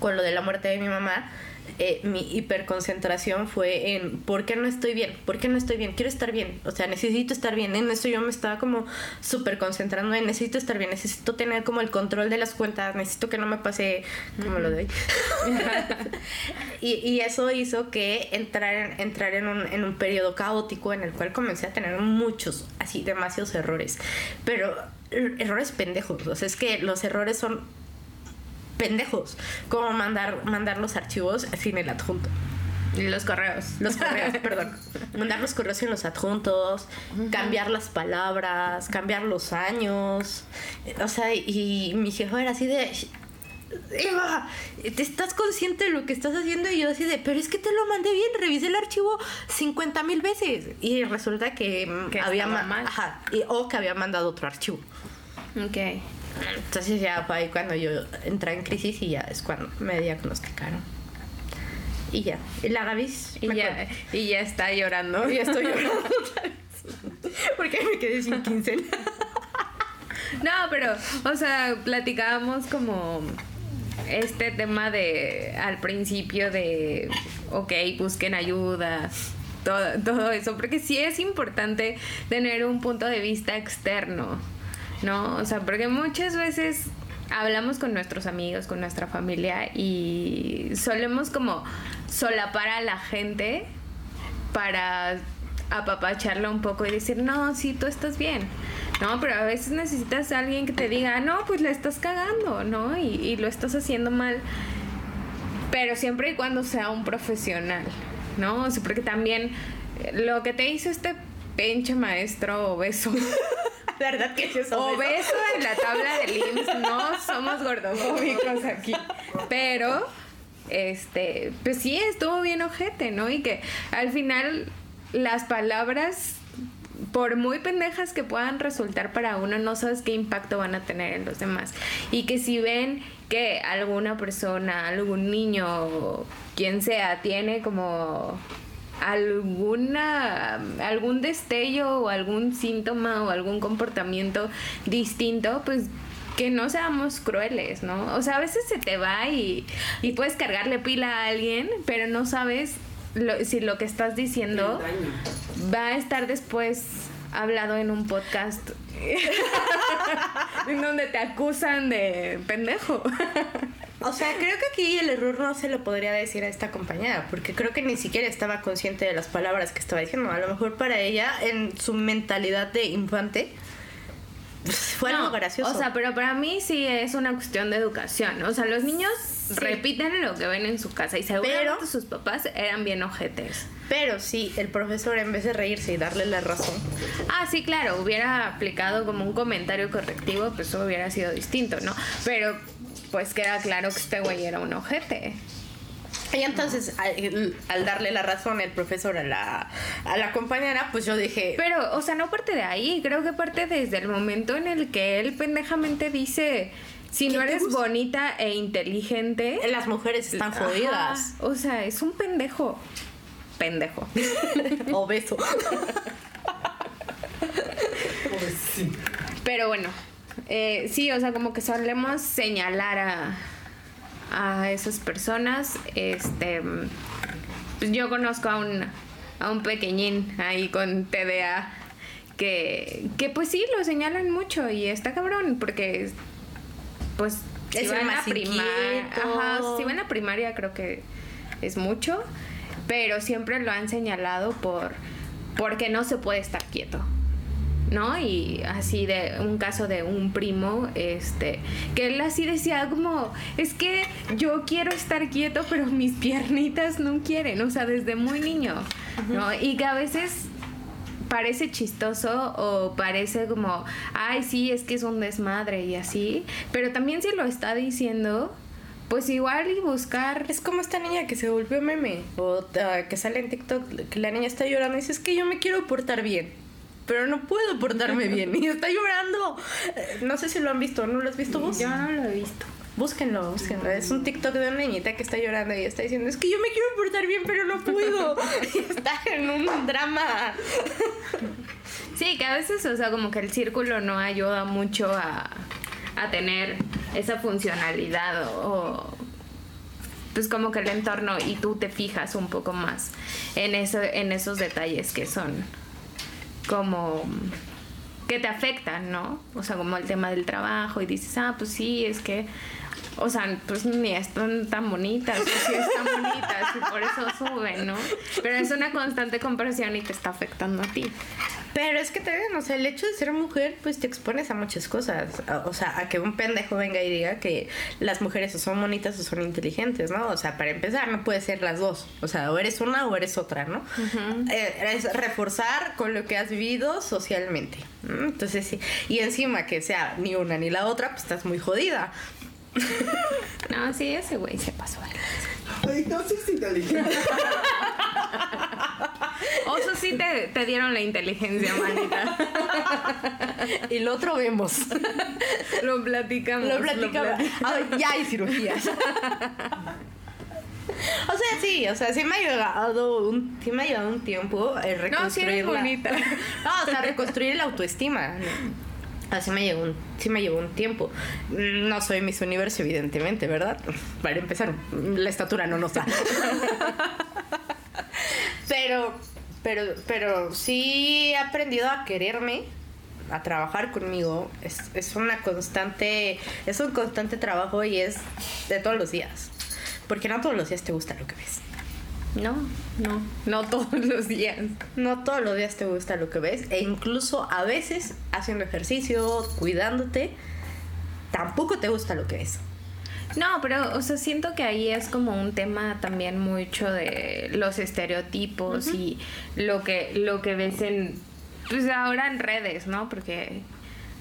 Con lo de la muerte de mi mamá, eh, mi hiperconcentración fue en ¿por qué no estoy bien? ¿Por qué no estoy bien? Quiero estar bien, o sea, necesito estar bien. En eso yo me estaba como súper concentrando en necesito estar bien, necesito tener como el control de las cuentas, necesito que no me pase como lo de hoy. y, y eso hizo que entrar en, entrar en un, en un periodo caótico en el cual comencé a tener muchos, así, demasiados errores. Pero er- errores pendejos. O sea, es que los errores son pendejos. Como mandar, mandar los archivos sin el adjunto. Los correos. Los correos, perdón. Mandar los correos sin los adjuntos, cambiar las palabras, cambiar los años. O sea, y mi jefa era así de. Eva, ¿te estás consciente de lo que estás haciendo? Y yo así de, pero es que te lo mandé bien, revisé el archivo 50 mil veces. Y resulta que, Que había mal. Ajá, y- o que había mandado otro archivo. Ok. Entonces ya fue ahí cuando yo entré en crisis y ya es cuando me diagnosticaron. Y ya. Y la Gaby Y ya, y ya está llorando. Y ya estoy llorando otra vez. Porque me quedé sin quincena. No, pero, o sea, platicábamos como este tema de al principio de, ok, busquen ayuda, todo, todo eso, porque sí es importante tener un punto de vista externo, ¿no? O sea, porque muchas veces hablamos con nuestros amigos, con nuestra familia y solemos como solapar a la gente para apapacharla un poco y decir, no, sí, tú estás bien. No, pero a veces necesitas a alguien que te diga, no, pues la estás cagando, ¿no? Y, y lo estás haciendo mal. Pero siempre y cuando sea un profesional, ¿no? O sea, porque también lo que te hizo este pinche maestro obeso. ¿Verdad que es eso? Obeso en la tabla de IMSS, no somos gordofóbicos aquí. Pero, este, pues sí, estuvo bien ojete, ¿no? Y que al final las palabras, por muy pendejas que puedan resultar para uno, no sabes qué impacto van a tener en los demás. Y que si ven que alguna persona, algún niño, quien sea, tiene como alguna algún destello o algún síntoma o algún comportamiento distinto, pues que no seamos crueles, ¿no? O sea, a veces se te va y, y puedes cargarle pila a alguien, pero no sabes lo- si lo que estás diciendo va a estar después hablado en un podcast en donde te acusan de pendejo. O sea, creo que aquí el error no se lo podría decir a esta compañera, porque creo que ni siquiera estaba consciente de las palabras que estaba diciendo. A lo mejor para ella, en su mentalidad de infante, fue algo No, gracioso. O sea, pero para mí sí es una cuestión de educación. O sea, los niños repiten lo que ven en su casa y seguramente Pero- sus papás eran bien ojetes. Pero sí, el profesor, en vez de reírse y darle la razón, Ah, sí, claro, hubiera aplicado como un comentario correctivo, pues eso hubiera sido distinto, ¿no? Pero pues queda claro que este güey era un ojete. Y entonces, al, al darle la razón el profesor a la, a la compañera, pues yo dije, Pero, o sea, no parte de ahí, creo que parte desde el momento en el que él pendejamente dice, si ¿Qué no eres bonita e inteligente, las mujeres están Ajá, jodidas. O sea, es un pendejo. Pendejo. Obeso. Sí. Pero bueno, eh, sí, o sea, como que solemos señalar a, a esas personas. Este, pues yo conozco a un, a un pequeñín ahí con TDA que, que pues sí, lo señalan mucho y está cabrón porque pues si Es más primaria, ajá, si va en la primaria creo que es mucho, pero siempre lo han señalado por porque no se puede estar quieto. ¿no? Y así de un caso de un primo, este, que él así decía como, es que yo quiero estar quieto, pero mis piernitas no quieren, o sea, desde muy niño, ¿no? Y que a veces parece chistoso o parece como, ay, sí, es que es un desmadre y así, pero también si lo está diciendo, pues igual y buscar... Es como esta niña que se volvió meme o ah, que sale en TikTok que la niña está llorando y dice es que yo me quiero portar bien. Pero no puedo portarme bien y está llorando. Eh, No sé si lo han visto, ¿no lo has visto vos? Yo no lo he visto. Búsquenlo, búsquenlo. Es un TikTok de una niñita que está llorando y está diciendo, es que yo me quiero portar bien, pero no puedo. y está en un drama. Sí, que a veces, o sea, como que el círculo no ayuda mucho a, a tener esa funcionalidad o, pues como que el entorno y tú te fijas un poco más en eso, en esos detalles que son como que te afectan, ¿no? O sea, como el tema del trabajo y dices, ah, pues sí, es que, o sea, pues ni están tan bonitas, o sí están bonitas y por eso suben, ¿no? Pero es una constante comparación y te está afectando a ti. Pero es que te ven, o sea, el hecho de ser mujer, pues te expones a muchas cosas. O sea, a que un pendejo venga y diga que las mujeres o son bonitas o son inteligentes, ¿no? O sea, para empezar, no puede ser las dos. O sea, o eres una o eres otra, ¿no? Eh, es reforzar con lo que has vivido socialmente. ¿no? Entonces, sí. Y encima que sea ni una ni la otra, pues estás muy jodida. No, sí, ese güey se pasó. Ay, no sé si inteligente. Oso sí te, te dieron la inteligencia, manita. Y lo otro vemos. Lo platicamos. Lo platicaba. plati- Ah, ya hay cirugías. O sea, sí, o sea, sí me ha ayudado un, sí me ha ayudado un tiempo eh, reconstruir No, sí eres la- bonita. No, o sea, reconstruir la autoestima. Así me llevó un, sí me llevó un tiempo. No soy Miss Universo, evidentemente, ¿verdad? Para empezar, la estatura no nos da. Pero, pero, pero sí he aprendido a quererme, a trabajar conmigo. Es, es una constante, es un constante trabajo y es de todos los días. Porque no todos los días te gusta lo que ves. No, no, no todos los días. No todos los días te gusta lo que ves. E incluso a veces haciendo ejercicio, cuidándote, tampoco te gusta lo que ves. No, pero, o sea, siento que ahí es como un tema también mucho de los estereotipos y lo que, lo que ves en, pues ahora en redes, ¿no? Porque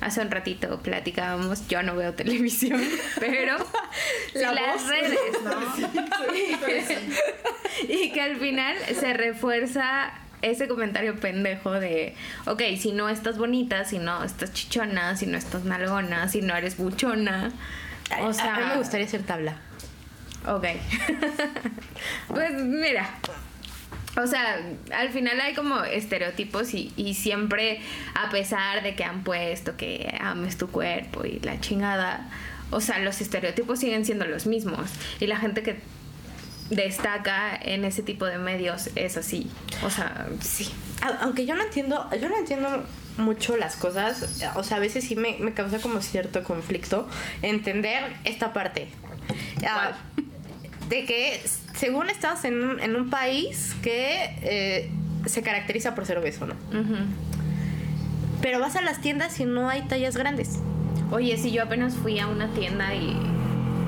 hace un ratito platicábamos, yo no veo televisión, pero sí La las redes, ¿no? y que al final se refuerza ese comentario pendejo de, ok, si no estás bonita, si no estás chichona, si no estás nalgona, si no eres buchona, O sea, a mí me gustaría ser tabla. Ok. pues mira. O sea, al final hay como estereotipos y, y siempre, a pesar de que han puesto que ames tu cuerpo y la chingada, o sea, los estereotipos siguen siendo los mismos. Y la gente que destaca en ese tipo de medios es así. O sea, sí. Aunque yo no entiendo, yo no entiendo mucho las cosas, o sea, a veces sí me, me causa como cierto conflicto entender esta parte. Ah, de que según estás en un, en un país que eh, se caracteriza por ser obeso, ¿no? Pero vas a las tiendas y no hay tallas grandes. Oye, si yo apenas fui a una tienda y...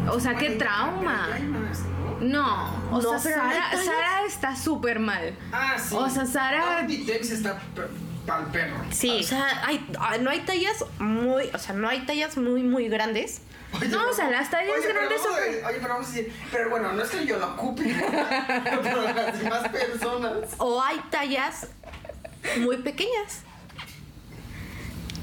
O sea, qué trauma. ¿no? O No, sea, Sara. Sara está súper mal. Ah, sí. O sea, Sara- está para el perro. Sí. O sea, hay, ah, no hay tallas muy, o sea, no hay tallas muy, muy grandes. Oye, No, o sea, las tallas oye, grandes a- son- Oye, pero vamos a decir, pero bueno, no es que yo lo ocupe, pero las demás personas. O hay tallas muy pequeñas.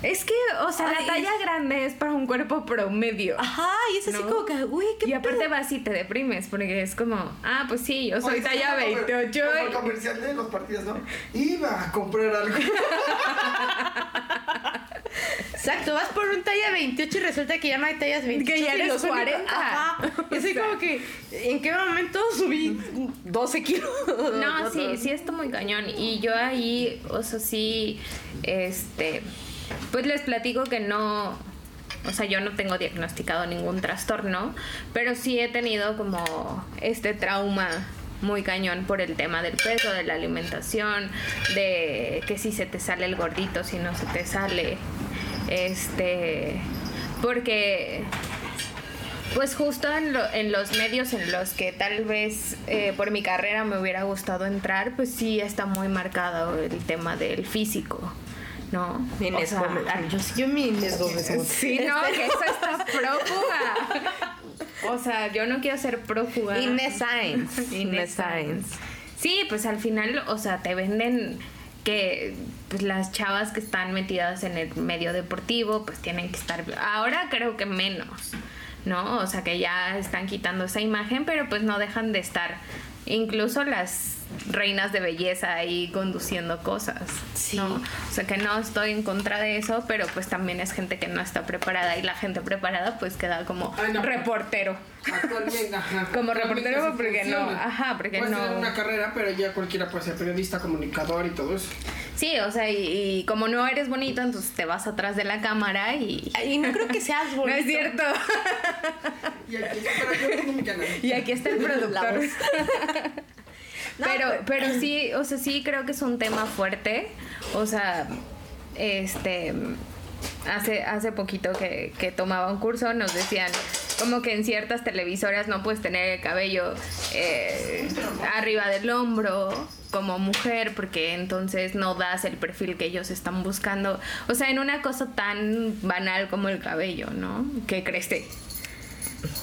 es que, o sea, Ay, la talla grande es para un cuerpo promedio. Ajá, y es así ¿no? como que, uy, qué Y aparte pedo? vas y te deprimes porque es como, ah, pues sí, yo soy Oye, talla es como- 28 Como el comercial de los partidos, ¿no? Iba a comprar algo. Exacto, vas por un talla 28 y resulta que ya no hay tallas 28. Que ya eres los únicos- 40. Ajá. Y así como que, ¿en qué momento subí 12 kilos? No, sí, sí está muy cañón. Y yo ahí, o sea, sí, este, pues les platico que no, o sea, yo no tengo diagnosticado ningún trastorno, pero sí he tenido como este trauma muy cañón por el tema del peso, de la alimentación, de que si se te sale el gordito, si no se te sale, este, porque pues justo en, lo- en los medios en los que tal vez eh, por mi carrera me hubiera gustado entrar, pues sí está muy marcado el tema del físico, ¿no? Mi O Inés sea, Gómez. Yo sí, yo mi Inés Gómez. Sí, no, que eso está prófuga. O sea, yo no quiero ser prófuga. Inés Sainz. Inés Inés. Sainz. Sí, pues al final, o sea, te venden que pues, las chavas que están metidas en el medio deportivo, pues tienen que estar. Ahora creo que menos, ¿no? O sea, que ya están quitando esa imagen, pero pues no dejan de estar. Incluso las reinas de belleza ahí conduciendo cosas. Sí. ¿no? O sea que no estoy en contra de eso, pero pues también es gente que no está preparada y la gente preparada pues queda como Ay, no. reportero. Actualmente, ajá. Como reportero, porque no, ajá, porque Puedes no- tener una carrera, pero ya cualquiera puede ser periodista, comunicador y todo eso. Sí, o sea, y, y como no eres bonito, entonces te vas atrás de la cámara y... Y no creo que seas bonito. No es cierto. Y aquí, pero yo tengo mi canal. Y aquí está el productor. No, pero- pero sí, o sea, sí creo que es un tema fuerte. O sea, este hace, hace poquito que, que tomaba un curso nos decían como que en ciertas televisoras no puedes tener el cabello eh, arriba del hombro como mujer porque entonces no das el perfil que ellos están buscando. O sea, en una cosa tan banal como el cabello, ¿no? Que crece.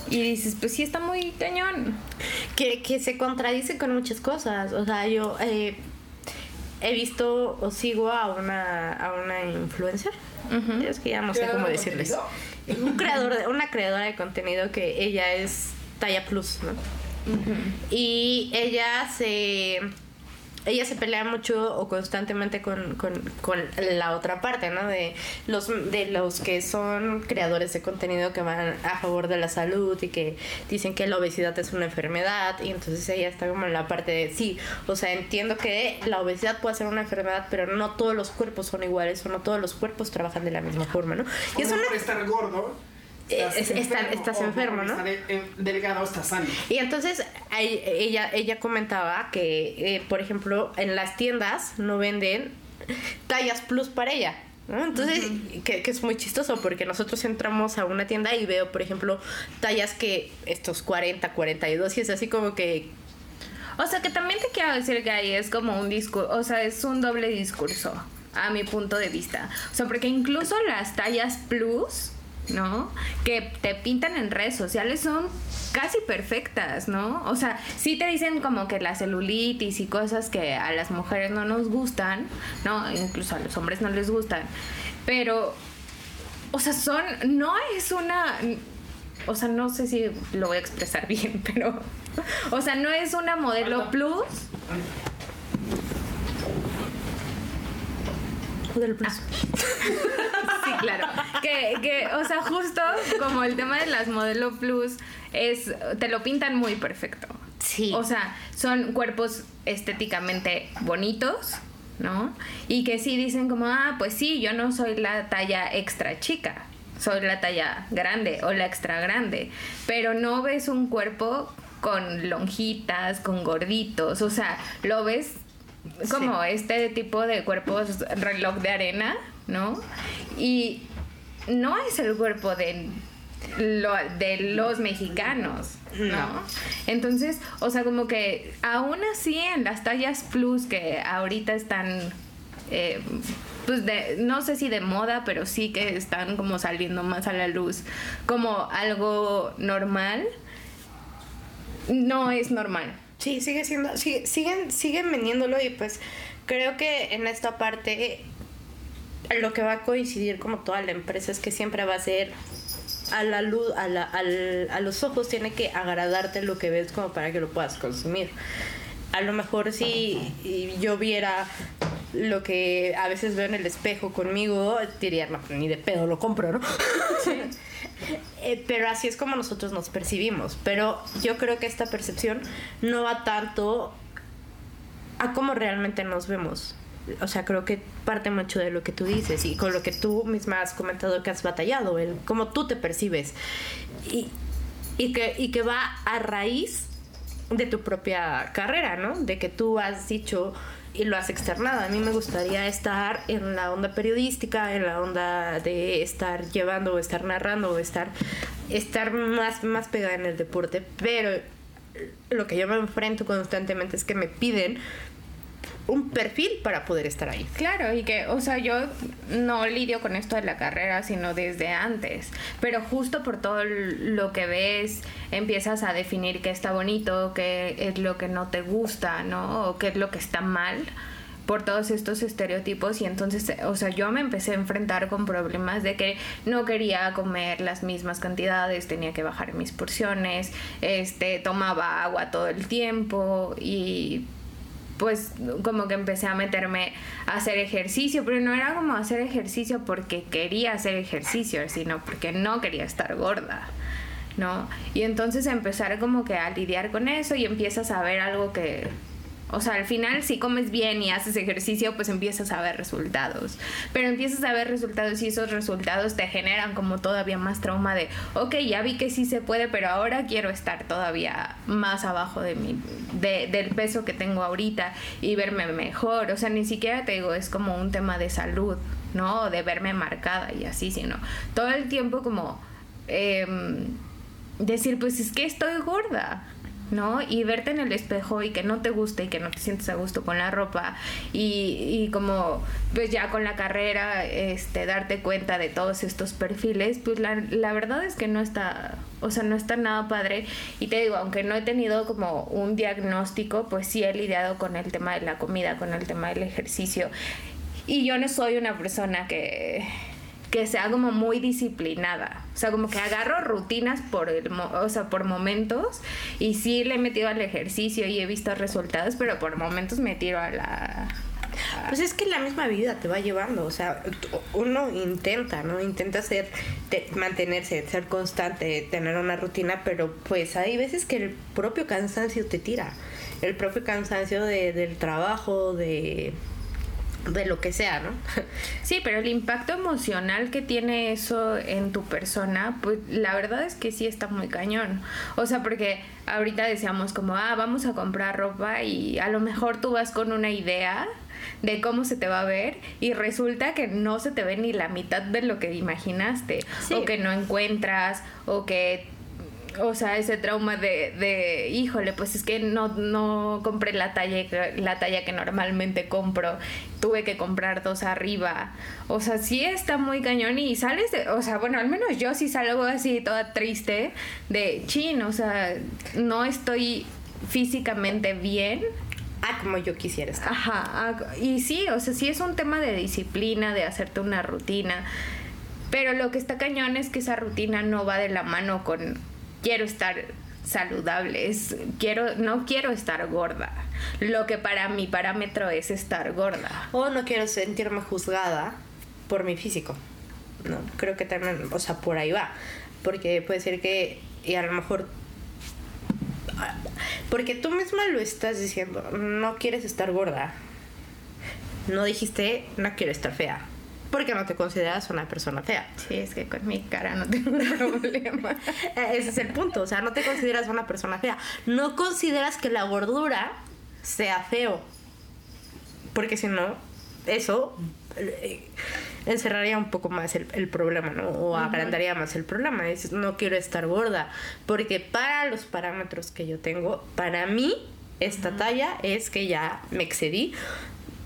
Y dices, pues sí está muy cañón. que, que se contradice con muchas cosas. O sea, yo eh, he visto o sigo a una, a una influencer. Es que ya no sé ¿Creadora cómo de decirles. Un creador, de- una creadora de contenido que ella es talla plus, ¿no? Y ella se ella se pelea mucho o constantemente con, con, con la otra parte, ¿no? De los, de los que son creadores de contenido que van a favor de la salud y que dicen que la obesidad es una enfermedad y entonces ella está como en la parte de sí, o sea, entiendo que la obesidad puede ser una enfermedad, pero no todos los cuerpos son iguales o no todos los cuerpos trabajan de la misma forma, ¿no? Y Y es no una por estar gordo. Eh, es- está- estás enfermo, ¿no? estar eh, delgado estás sano. Y entonces ahí- ella, ella comentaba que, eh, por ejemplo, en las tiendas no venden tallas plus para ella. ¿no? Entonces, que, que es muy chistoso porque nosotros entramos a una tienda y veo, por ejemplo, tallas que estos 40, 42 y es así como que... O sea, que también te quiero decir que ahí es como un discurso, o sea, es un doble discurso, a mi punto de vista. O sea, porque incluso las tallas plus, ¿no? Que te pintan en redes sociales son casi perfectas, ¿no? O sea, sí te dicen como que la celulitis y cosas que a las mujeres no nos gustan, ¿no? Incluso a los hombres no les gustan. Pero, o sea, son, no es una, o sea, no sé si lo voy a expresar bien, pero, o sea, no es una modelo plus. Sí, claro. Que, que, o sea, justo como el tema de las modelo plus es, te lo pintan muy perfecto. Sí. O sea, son cuerpos estéticamente bonitos, ¿no? Y que sí dicen como, ah, pues sí, yo no soy la talla extra chica, soy la talla grande o la extra grande, pero no ves un cuerpo con lonjitas, con gorditos, o sea, lo ves como este tipo de cuerpos reloj de arena, ¿no? Y no es el cuerpo de, lo- de los mexicanos, ¿no? Entonces, o sea, como que aún así en las tallas plus que ahorita están, eh, pues de, no sé si de moda, pero sí que están como saliendo más a la luz como algo normal, no es normal. Sí, sigue siendo, sigue- siguen, siguen vendiéndolo y pues creo que en esta parte lo que va a coincidir como toda la empresa es que siempre va a ser a la luz, a, la- al- a los ojos tiene que agradarte lo que ves como para que lo puedas consumir. A lo mejor si yo viera lo que a veces veo en el espejo conmigo, diría, no, ni de pedo lo compro, ¿no? Eh, pero así es como nosotros nos percibimos. Pero yo creo que esta percepción no va tanto a cómo realmente nos vemos. O sea, creo que parte mucho de lo que tú dices y con lo que tú misma has comentado que has batallado, el cómo tú te percibes. Y, y, que, y que va a raíz de tu propia carrera, ¿no? De que tú has dicho y lo has externado. A mí me gustaría estar en la onda periodística, en la onda de estar llevando o estar narrando o estar, estar más, más pegada en el deporte, pero lo que yo me enfrento constantemente es que me piden un perfil para poder estar ahí. Claro, y que, o sea, yo no lidio con esto de la carrera, sino desde antes. Pero justo por todo lo que ves, empiezas a definir qué está bonito, qué es lo que no te gusta, ¿no? O qué es lo que está mal por todos estos estereotipos y entonces, o sea, yo me empecé a enfrentar con problemas de que no quería comer las mismas cantidades, tenía que bajar mis porciones, este, tomaba agua todo el tiempo y pues como que empecé a meterme a hacer ejercicio, pero no era como hacer ejercicio porque quería hacer ejercicio, sino porque no quería estar gorda, ¿no? Y entonces empezar como que a lidiar con eso y empiezas a ver algo que, o sea, al final si comes bien y haces ejercicio, pues empiezas a ver resultados. Pero empiezas a ver resultados y esos resultados te generan como todavía más trauma de, ok, ya vi que sí se puede, pero ahora quiero estar todavía más abajo de mi, de- del peso que tengo ahorita y verme mejor. O sea, ni siquiera te digo, es como un tema de salud, ¿no? De verme marcada y así, sino todo el tiempo como em, decir, pues es que estoy gorda. ¿No? Y verte en el espejo y que no te guste y que no te sientes a gusto con la ropa y, y como pues ya con la carrera este darte cuenta de todos estos perfiles, pues la, la verdad es que no está, o sea, no está nada padre y te digo, aunque no he tenido como un diagnóstico, pues sí he lidiado con el tema de la comida, con el tema del ejercicio y yo no soy una persona que que sea como muy disciplinada. O sea, como que agarro rutinas por el o sea, por momentos y sí le he metido al ejercicio y he visto resultados, pero por momentos me tiro a la Pues es que la misma vida te va llevando, o sea, uno intenta, ¿no? Intenta ser, te- mantenerse, ser constante, tener una rutina, pero pues hay veces que el propio cansancio te tira, el propio cansancio de- del trabajo, de, de lo que sea, ¿no? Sí, pero el impacto emocional que tiene eso en tu persona, pues la verdad es que sí está muy cañón. O sea, porque ahorita decíamos como, ah, vamos a comprar ropa y a lo mejor tú vas con una idea de cómo se te va a ver y resulta que no se te ve ni la mitad de lo que imaginaste Sí. o que no encuentras o que o sea, ese trauma de, de híjole, pues es que no, no compré la talla, que- la talla que normalmente compro, tuve que comprar dos arriba. O sea, sí está muy cañón y sales de, o sea, bueno, al menos yo sí salgo así toda triste de chin, o sea, no estoy físicamente bien. Ah, como yo quisiera estar. Ajá, ah, y sí, o sea, sí es un tema de disciplina, de hacerte una rutina. Pero lo que está cañón es que esa rutina no va de la mano con quiero estar saludable, es quiero no quiero estar gorda. Lo que para mi parámetro es estar gorda. O no quiero sentirme juzgada por mi físico. No, creo que también, o sea, por ahí va. Porque puede ser que, y a lo mejor. Porque tú misma lo estás diciendo, no quieres estar gorda. No dijiste, no quiero estar fea. Porque no te consideras una persona fea. Sí, es que con mi cara no tengo problema. Eh, Ese es el punto, o sea, no te consideras una persona fea. No consideras que la gordura sea feo. Porque si no, eso eh, encerraría un poco más el, el problema, ¿no? O agrandaría más el problema. Es, no quiero estar gorda. Porque para los parámetros que yo tengo, para mí, esta talla es que ya me excedí.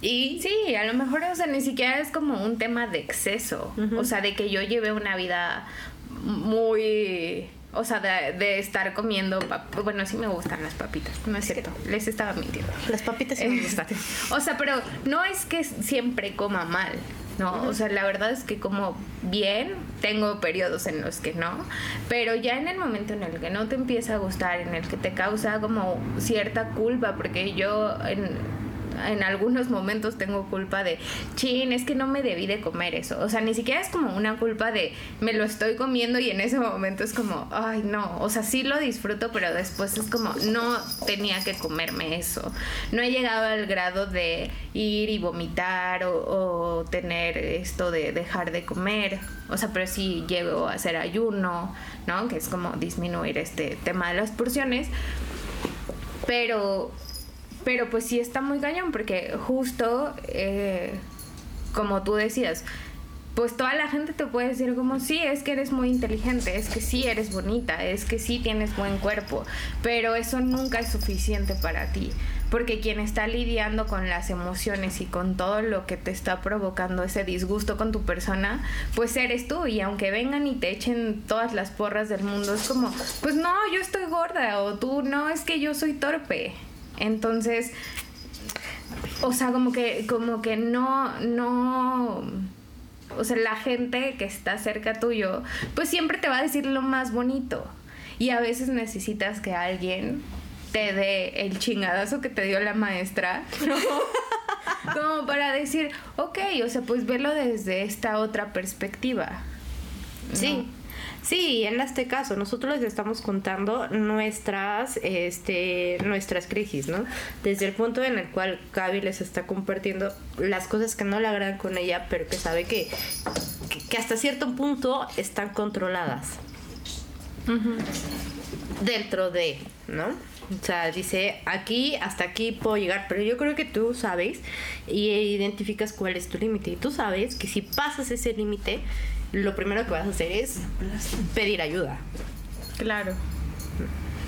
Y Sí, a lo mejor, o sea, ni siquiera es como un tema de exceso. O sea, de que yo lleve una vida muy. O sea, de, de estar comiendo. Bueno, sí me gustan las papitas, no es cierto. Les estaba mintiendo. las papitas sí me gustan. O sea, pero no es que siempre coma mal, ¿no? O sea, la verdad es que como bien, tengo periodos en los que no, pero ya en el momento en el que no te empieza a gustar, en el que te causa como cierta culpa, porque yo en- en algunos momentos tengo culpa de, chin, es que no me debí de comer eso. O sea, ni siquiera es como una culpa de, me lo estoy comiendo y en ese momento es como, ay, no. O sea, sí lo disfruto, pero después es como, no tenía que comerme eso. No he llegado al grado de ir y vomitar o, o tener esto de dejar de comer. O sea, pero sí llego a hacer ayuno, ¿no? Que es como disminuir este tema de las porciones. Pero, pero pues sí está muy cañón porque justo, eh, como tú decías, pues toda la gente te puede decir como sí, es que eres muy inteligente, es que sí eres bonita, es que sí tienes buen cuerpo, pero eso nunca es suficiente para ti, porque quien está lidiando con las emociones y con todo lo que te está provocando ese disgusto con tu persona, pues eres tú y aunque vengan y te echen todas las porras del mundo, es como, pues no, yo estoy gorda o tú no, es que yo soy torpe. Entonces, o sea, como que como que no no o sea, la gente que está cerca tuyo, pues siempre te va a decir lo más bonito. Y a veces necesitas que alguien te dé el chingadazo que te dio la maestra, ¿no? Como para decir, ok, o sea, pues verlo desde esta otra perspectiva. Sí. Sí, en este caso nosotros les estamos contando nuestras, este, nuestras crisis, ¿no? Desde el punto en el cual Gaby les está compartiendo las cosas que no le agradan con ella, pero que sabe que, que, hasta cierto punto están controladas dentro de, ¿no? O sea, dice, aquí, hasta aquí puedo llegar, pero yo creo que tú sabes y identificas cuál es tu límite. Y tú sabes que si pasas ese límite, lo primero que vas a hacer es pedir ayuda. Claro.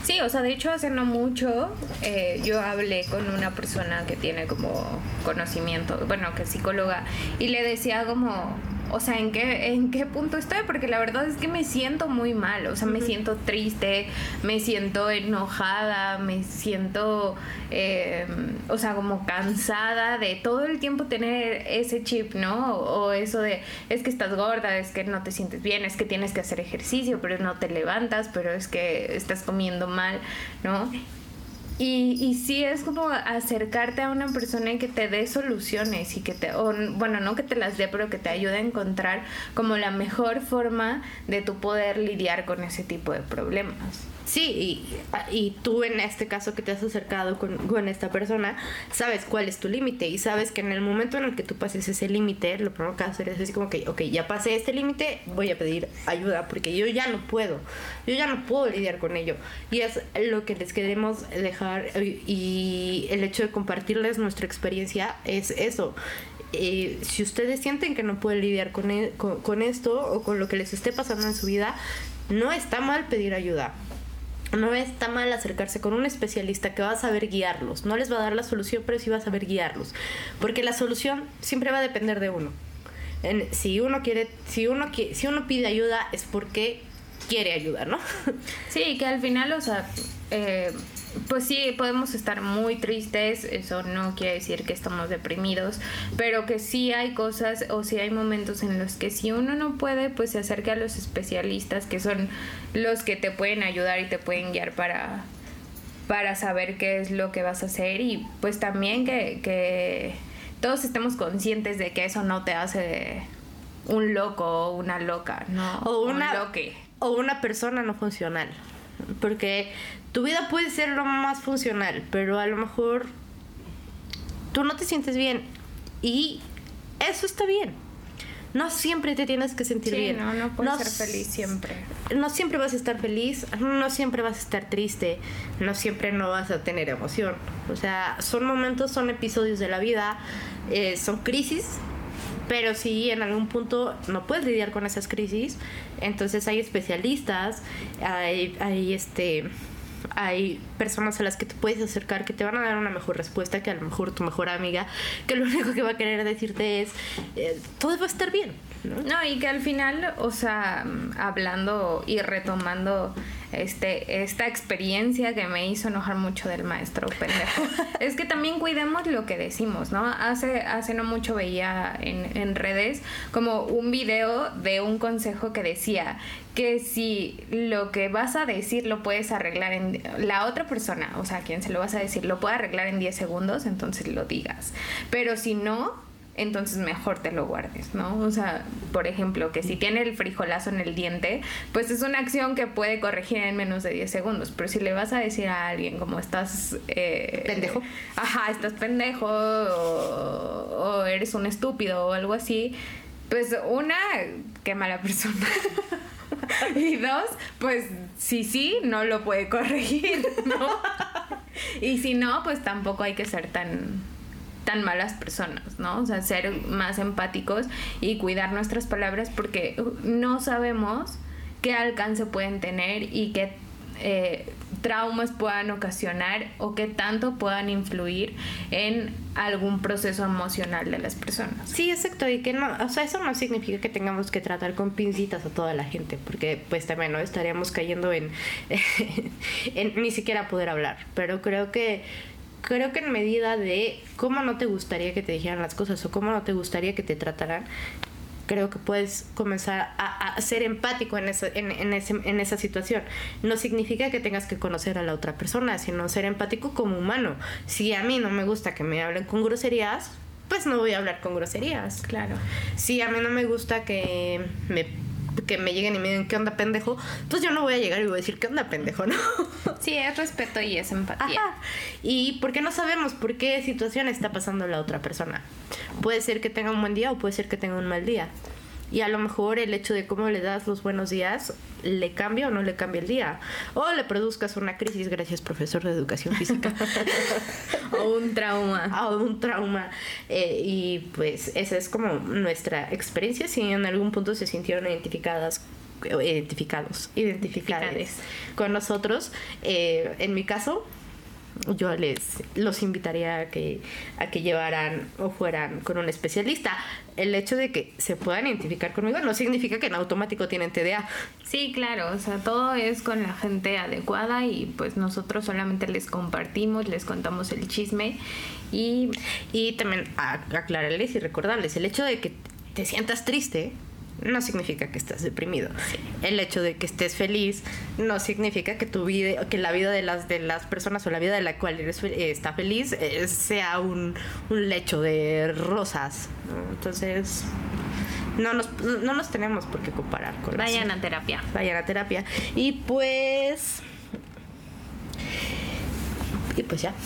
Sí, o sea, de hecho hace no mucho eh, yo hablé con una persona que tiene como conocimiento, bueno, que es psicóloga, y le decía como, o sea, ¿en qué, ¿en qué punto estoy? Porque la verdad es que me siento muy mal, o sea, me siento triste, me siento enojada, me siento, eh, o sea, como cansada de todo el tiempo tener ese chip, ¿no? O, o eso de, es que estás gorda, es que no te sientes bien, es que tienes que hacer ejercicio, pero no te levantas, pero es que estás comiendo mal, ¿no? Y, y sí es como acercarte a una persona y que te dé soluciones y que te, o, bueno, no que te las dé, pero que te ayude a encontrar como la mejor forma de tu poder lidiar con ese tipo de problemas. Sí, y, tú en este caso que te has acercado con, esta persona, sabes cuál es tu límite y sabes que en el momento en el que tú pases ese límite, lo primero que hacer es decir como que, ok, ya pasé este límite, voy a pedir ayuda porque yo ya no puedo, yo ya no puedo lidiar con ello. Y es lo que les queremos dejar y, y el hecho de compartirles nuestra experiencia es eso. Eh, si ustedes sienten que no pueden lidiar con, e- con, con esto o con lo que les esté pasando en su vida, no está mal pedir ayuda. No está mal acercarse con un especialista que va a saber guiarlos. No les va a dar la solución, pero sí va a saber guiarlos. Porque la solución siempre va a depender de uno. Si uno quiere, si uno si uno pide ayuda es porque quiere ayuda, ¿no? Sí, que al final, o sea, eh, pues sí, podemos estar muy tristes, eso no quiere decir que estamos deprimidos, pero que sí hay cosas o sí hay momentos en los que si uno no puede, pues se acerca a los especialistas que son los que te pueden ayudar y te pueden guiar para, para saber qué es lo que vas a hacer y pues también que, que todos estemos conscientes de que eso no te hace un loco o una loca, ¿no? o Un una loque. O una persona no funcional porque tu vida puede ser lo más funcional pero a lo mejor tú no te sientes bien y eso está bien no siempre te tienes que sentir Sí, bien no, no puedes No ser feliz siempre. no siempre vas a estar feliz, no siempre vas a estar triste, no siempre no vas a tener emoción. O sea, son momentos, son episodios de la vida, eh, son crisis, pero si en algún punto no puedes lidiar con esas crisis, entonces hay especialistas, hay, hay este hay personas a las que te puedes acercar que te van a dar una mejor respuesta que a lo mejor tu mejor amiga, que lo único que va a querer decirte es, eh, todo va a estar bien. ¿no? No, y que al final, o sea, hablando y retomando este, esta experiencia que me hizo enojar mucho del maestro pendejo. es que también cuidemos lo que decimos, ¿no? Hace, hace no mucho veía en, en redes como un video de un consejo que decía que si lo que vas a decir lo puedes arreglar en la otra persona, o sea, quien se lo vas a decir, lo puede arreglar en 10 segundos, entonces lo digas. Pero si no, entonces mejor te lo guardes, ¿no? O sea, por ejemplo, que si tiene el frijolazo en el diente, pues es una acción que puede corregir en menos de 10 segundos. Pero si le vas a decir a alguien como estás... eh, Pendejo. Ajá, estás pendejo o, o eres un estúpido o algo así, pues una, qué mala persona. y dos, pues si sí, no lo puede corregir, ¿no? y si no, pues tampoco hay que ser tan tan malas personas, ¿no? O sea, ser más empáticos y cuidar nuestras palabras porque no sabemos qué alcance pueden tener y qué eh, traumas puedan ocasionar o qué tanto puedan influir en algún proceso emocional de las personas. Sí, exacto, y que no, o sea, eso no significa que tengamos que tratar con pincitas a toda la gente, porque pues también no estaríamos cayendo en, en ni siquiera poder hablar, pero creo que creo que en medida de cómo no te gustaría que te dijeran las cosas o cómo no te gustaría que te trataran, creo que puedes comenzar a, a ser empático en esa, en, en ese- en esa situación. No significa que tengas que conocer a la otra persona, sino ser empático como humano. Si a mí no me gusta que me hablen con groserías, pues no voy a hablar con groserías. Claro. Si a mí no me gusta que me, que me lleguen y me digan, ¿qué onda, pendejo? Pues yo no voy a llegar y voy a decir, ¿qué onda, pendejo? ¿No? Sí, es respeto y es empatía. Ajá. Y porque no sabemos por qué situación está pasando la otra persona. Puede ser que tenga un buen día o puede ser que tenga un mal día. Y a lo mejor el hecho de cómo le das los buenos días le cambia o no le cambia el día. O le produzcas una crisis, gracias profesor de educación física. O un trauma. a un trauma. Eh, y pues esa es como nuestra experiencia. Si en algún punto se sintieron identificadas eh, identificados, identificadas con nosotros. eh, en mi caso, yo les los invitaría a que, a que llevaran o fueran con un especialista. El hecho de que se puedan identificar conmigo no significa que en automático tienen TDA. Sí, claro, o sea, todo es con la gente adecuada y pues nosotros solamente les compartimos, les contamos el chisme y Y también aclararles y recordarles, el hecho de que te sientas triste no significa que estás deprimido. El hecho de que estés feliz no significa que tu vida, que la vida de las de las personas o la vida de la cual eres eh, está feliz eh, sea un, un lecho de rosas. ¿no? Entonces no nos, no nos tenemos por qué comparar con vayan a terapia. vayan a terapia. Y pues. Y pues ya.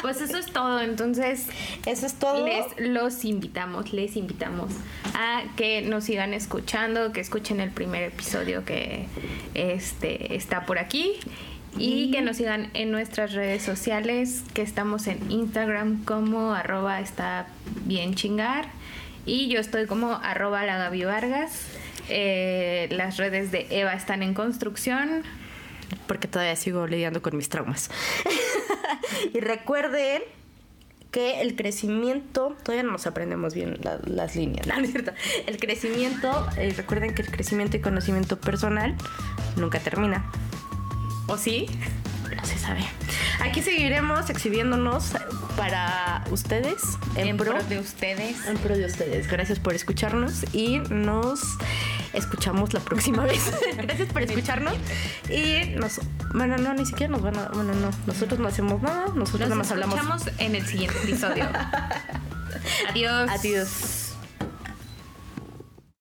Pues eso es todo, entonces Eso es todo. les los invitamos, les invitamos a que nos sigan escuchando, que escuchen el primer episodio que este está por aquí y que nos sigan en nuestras redes sociales, que estamos en Instagram como arroba está bien chingar y yo estoy como arroba la Gaby Vargas. Eh, las redes de Eva están en construcción. Porque todavía sigo lidiando con mis traumas. y recuerden que el crecimiento, todavía no nos aprendemos bien la- las líneas, ¿no? El crecimiento, eh, recuerden que el crecimiento y conocimiento personal nunca termina. ¿O sí? No se sabe. Aquí seguiremos exhibiéndonos para ustedes en, En pro, pro de ustedes. en pro de ustedes. Gracias por escucharnos y nos escuchamos la próxima vez. Gracias por escucharnos y nos bueno, no, ni siquiera nos van a bueno, no, nosotros no hacemos nada, nosotros nada Nos más hablamos. escuchamos en el siguiente episodio. Adiós. Adiós.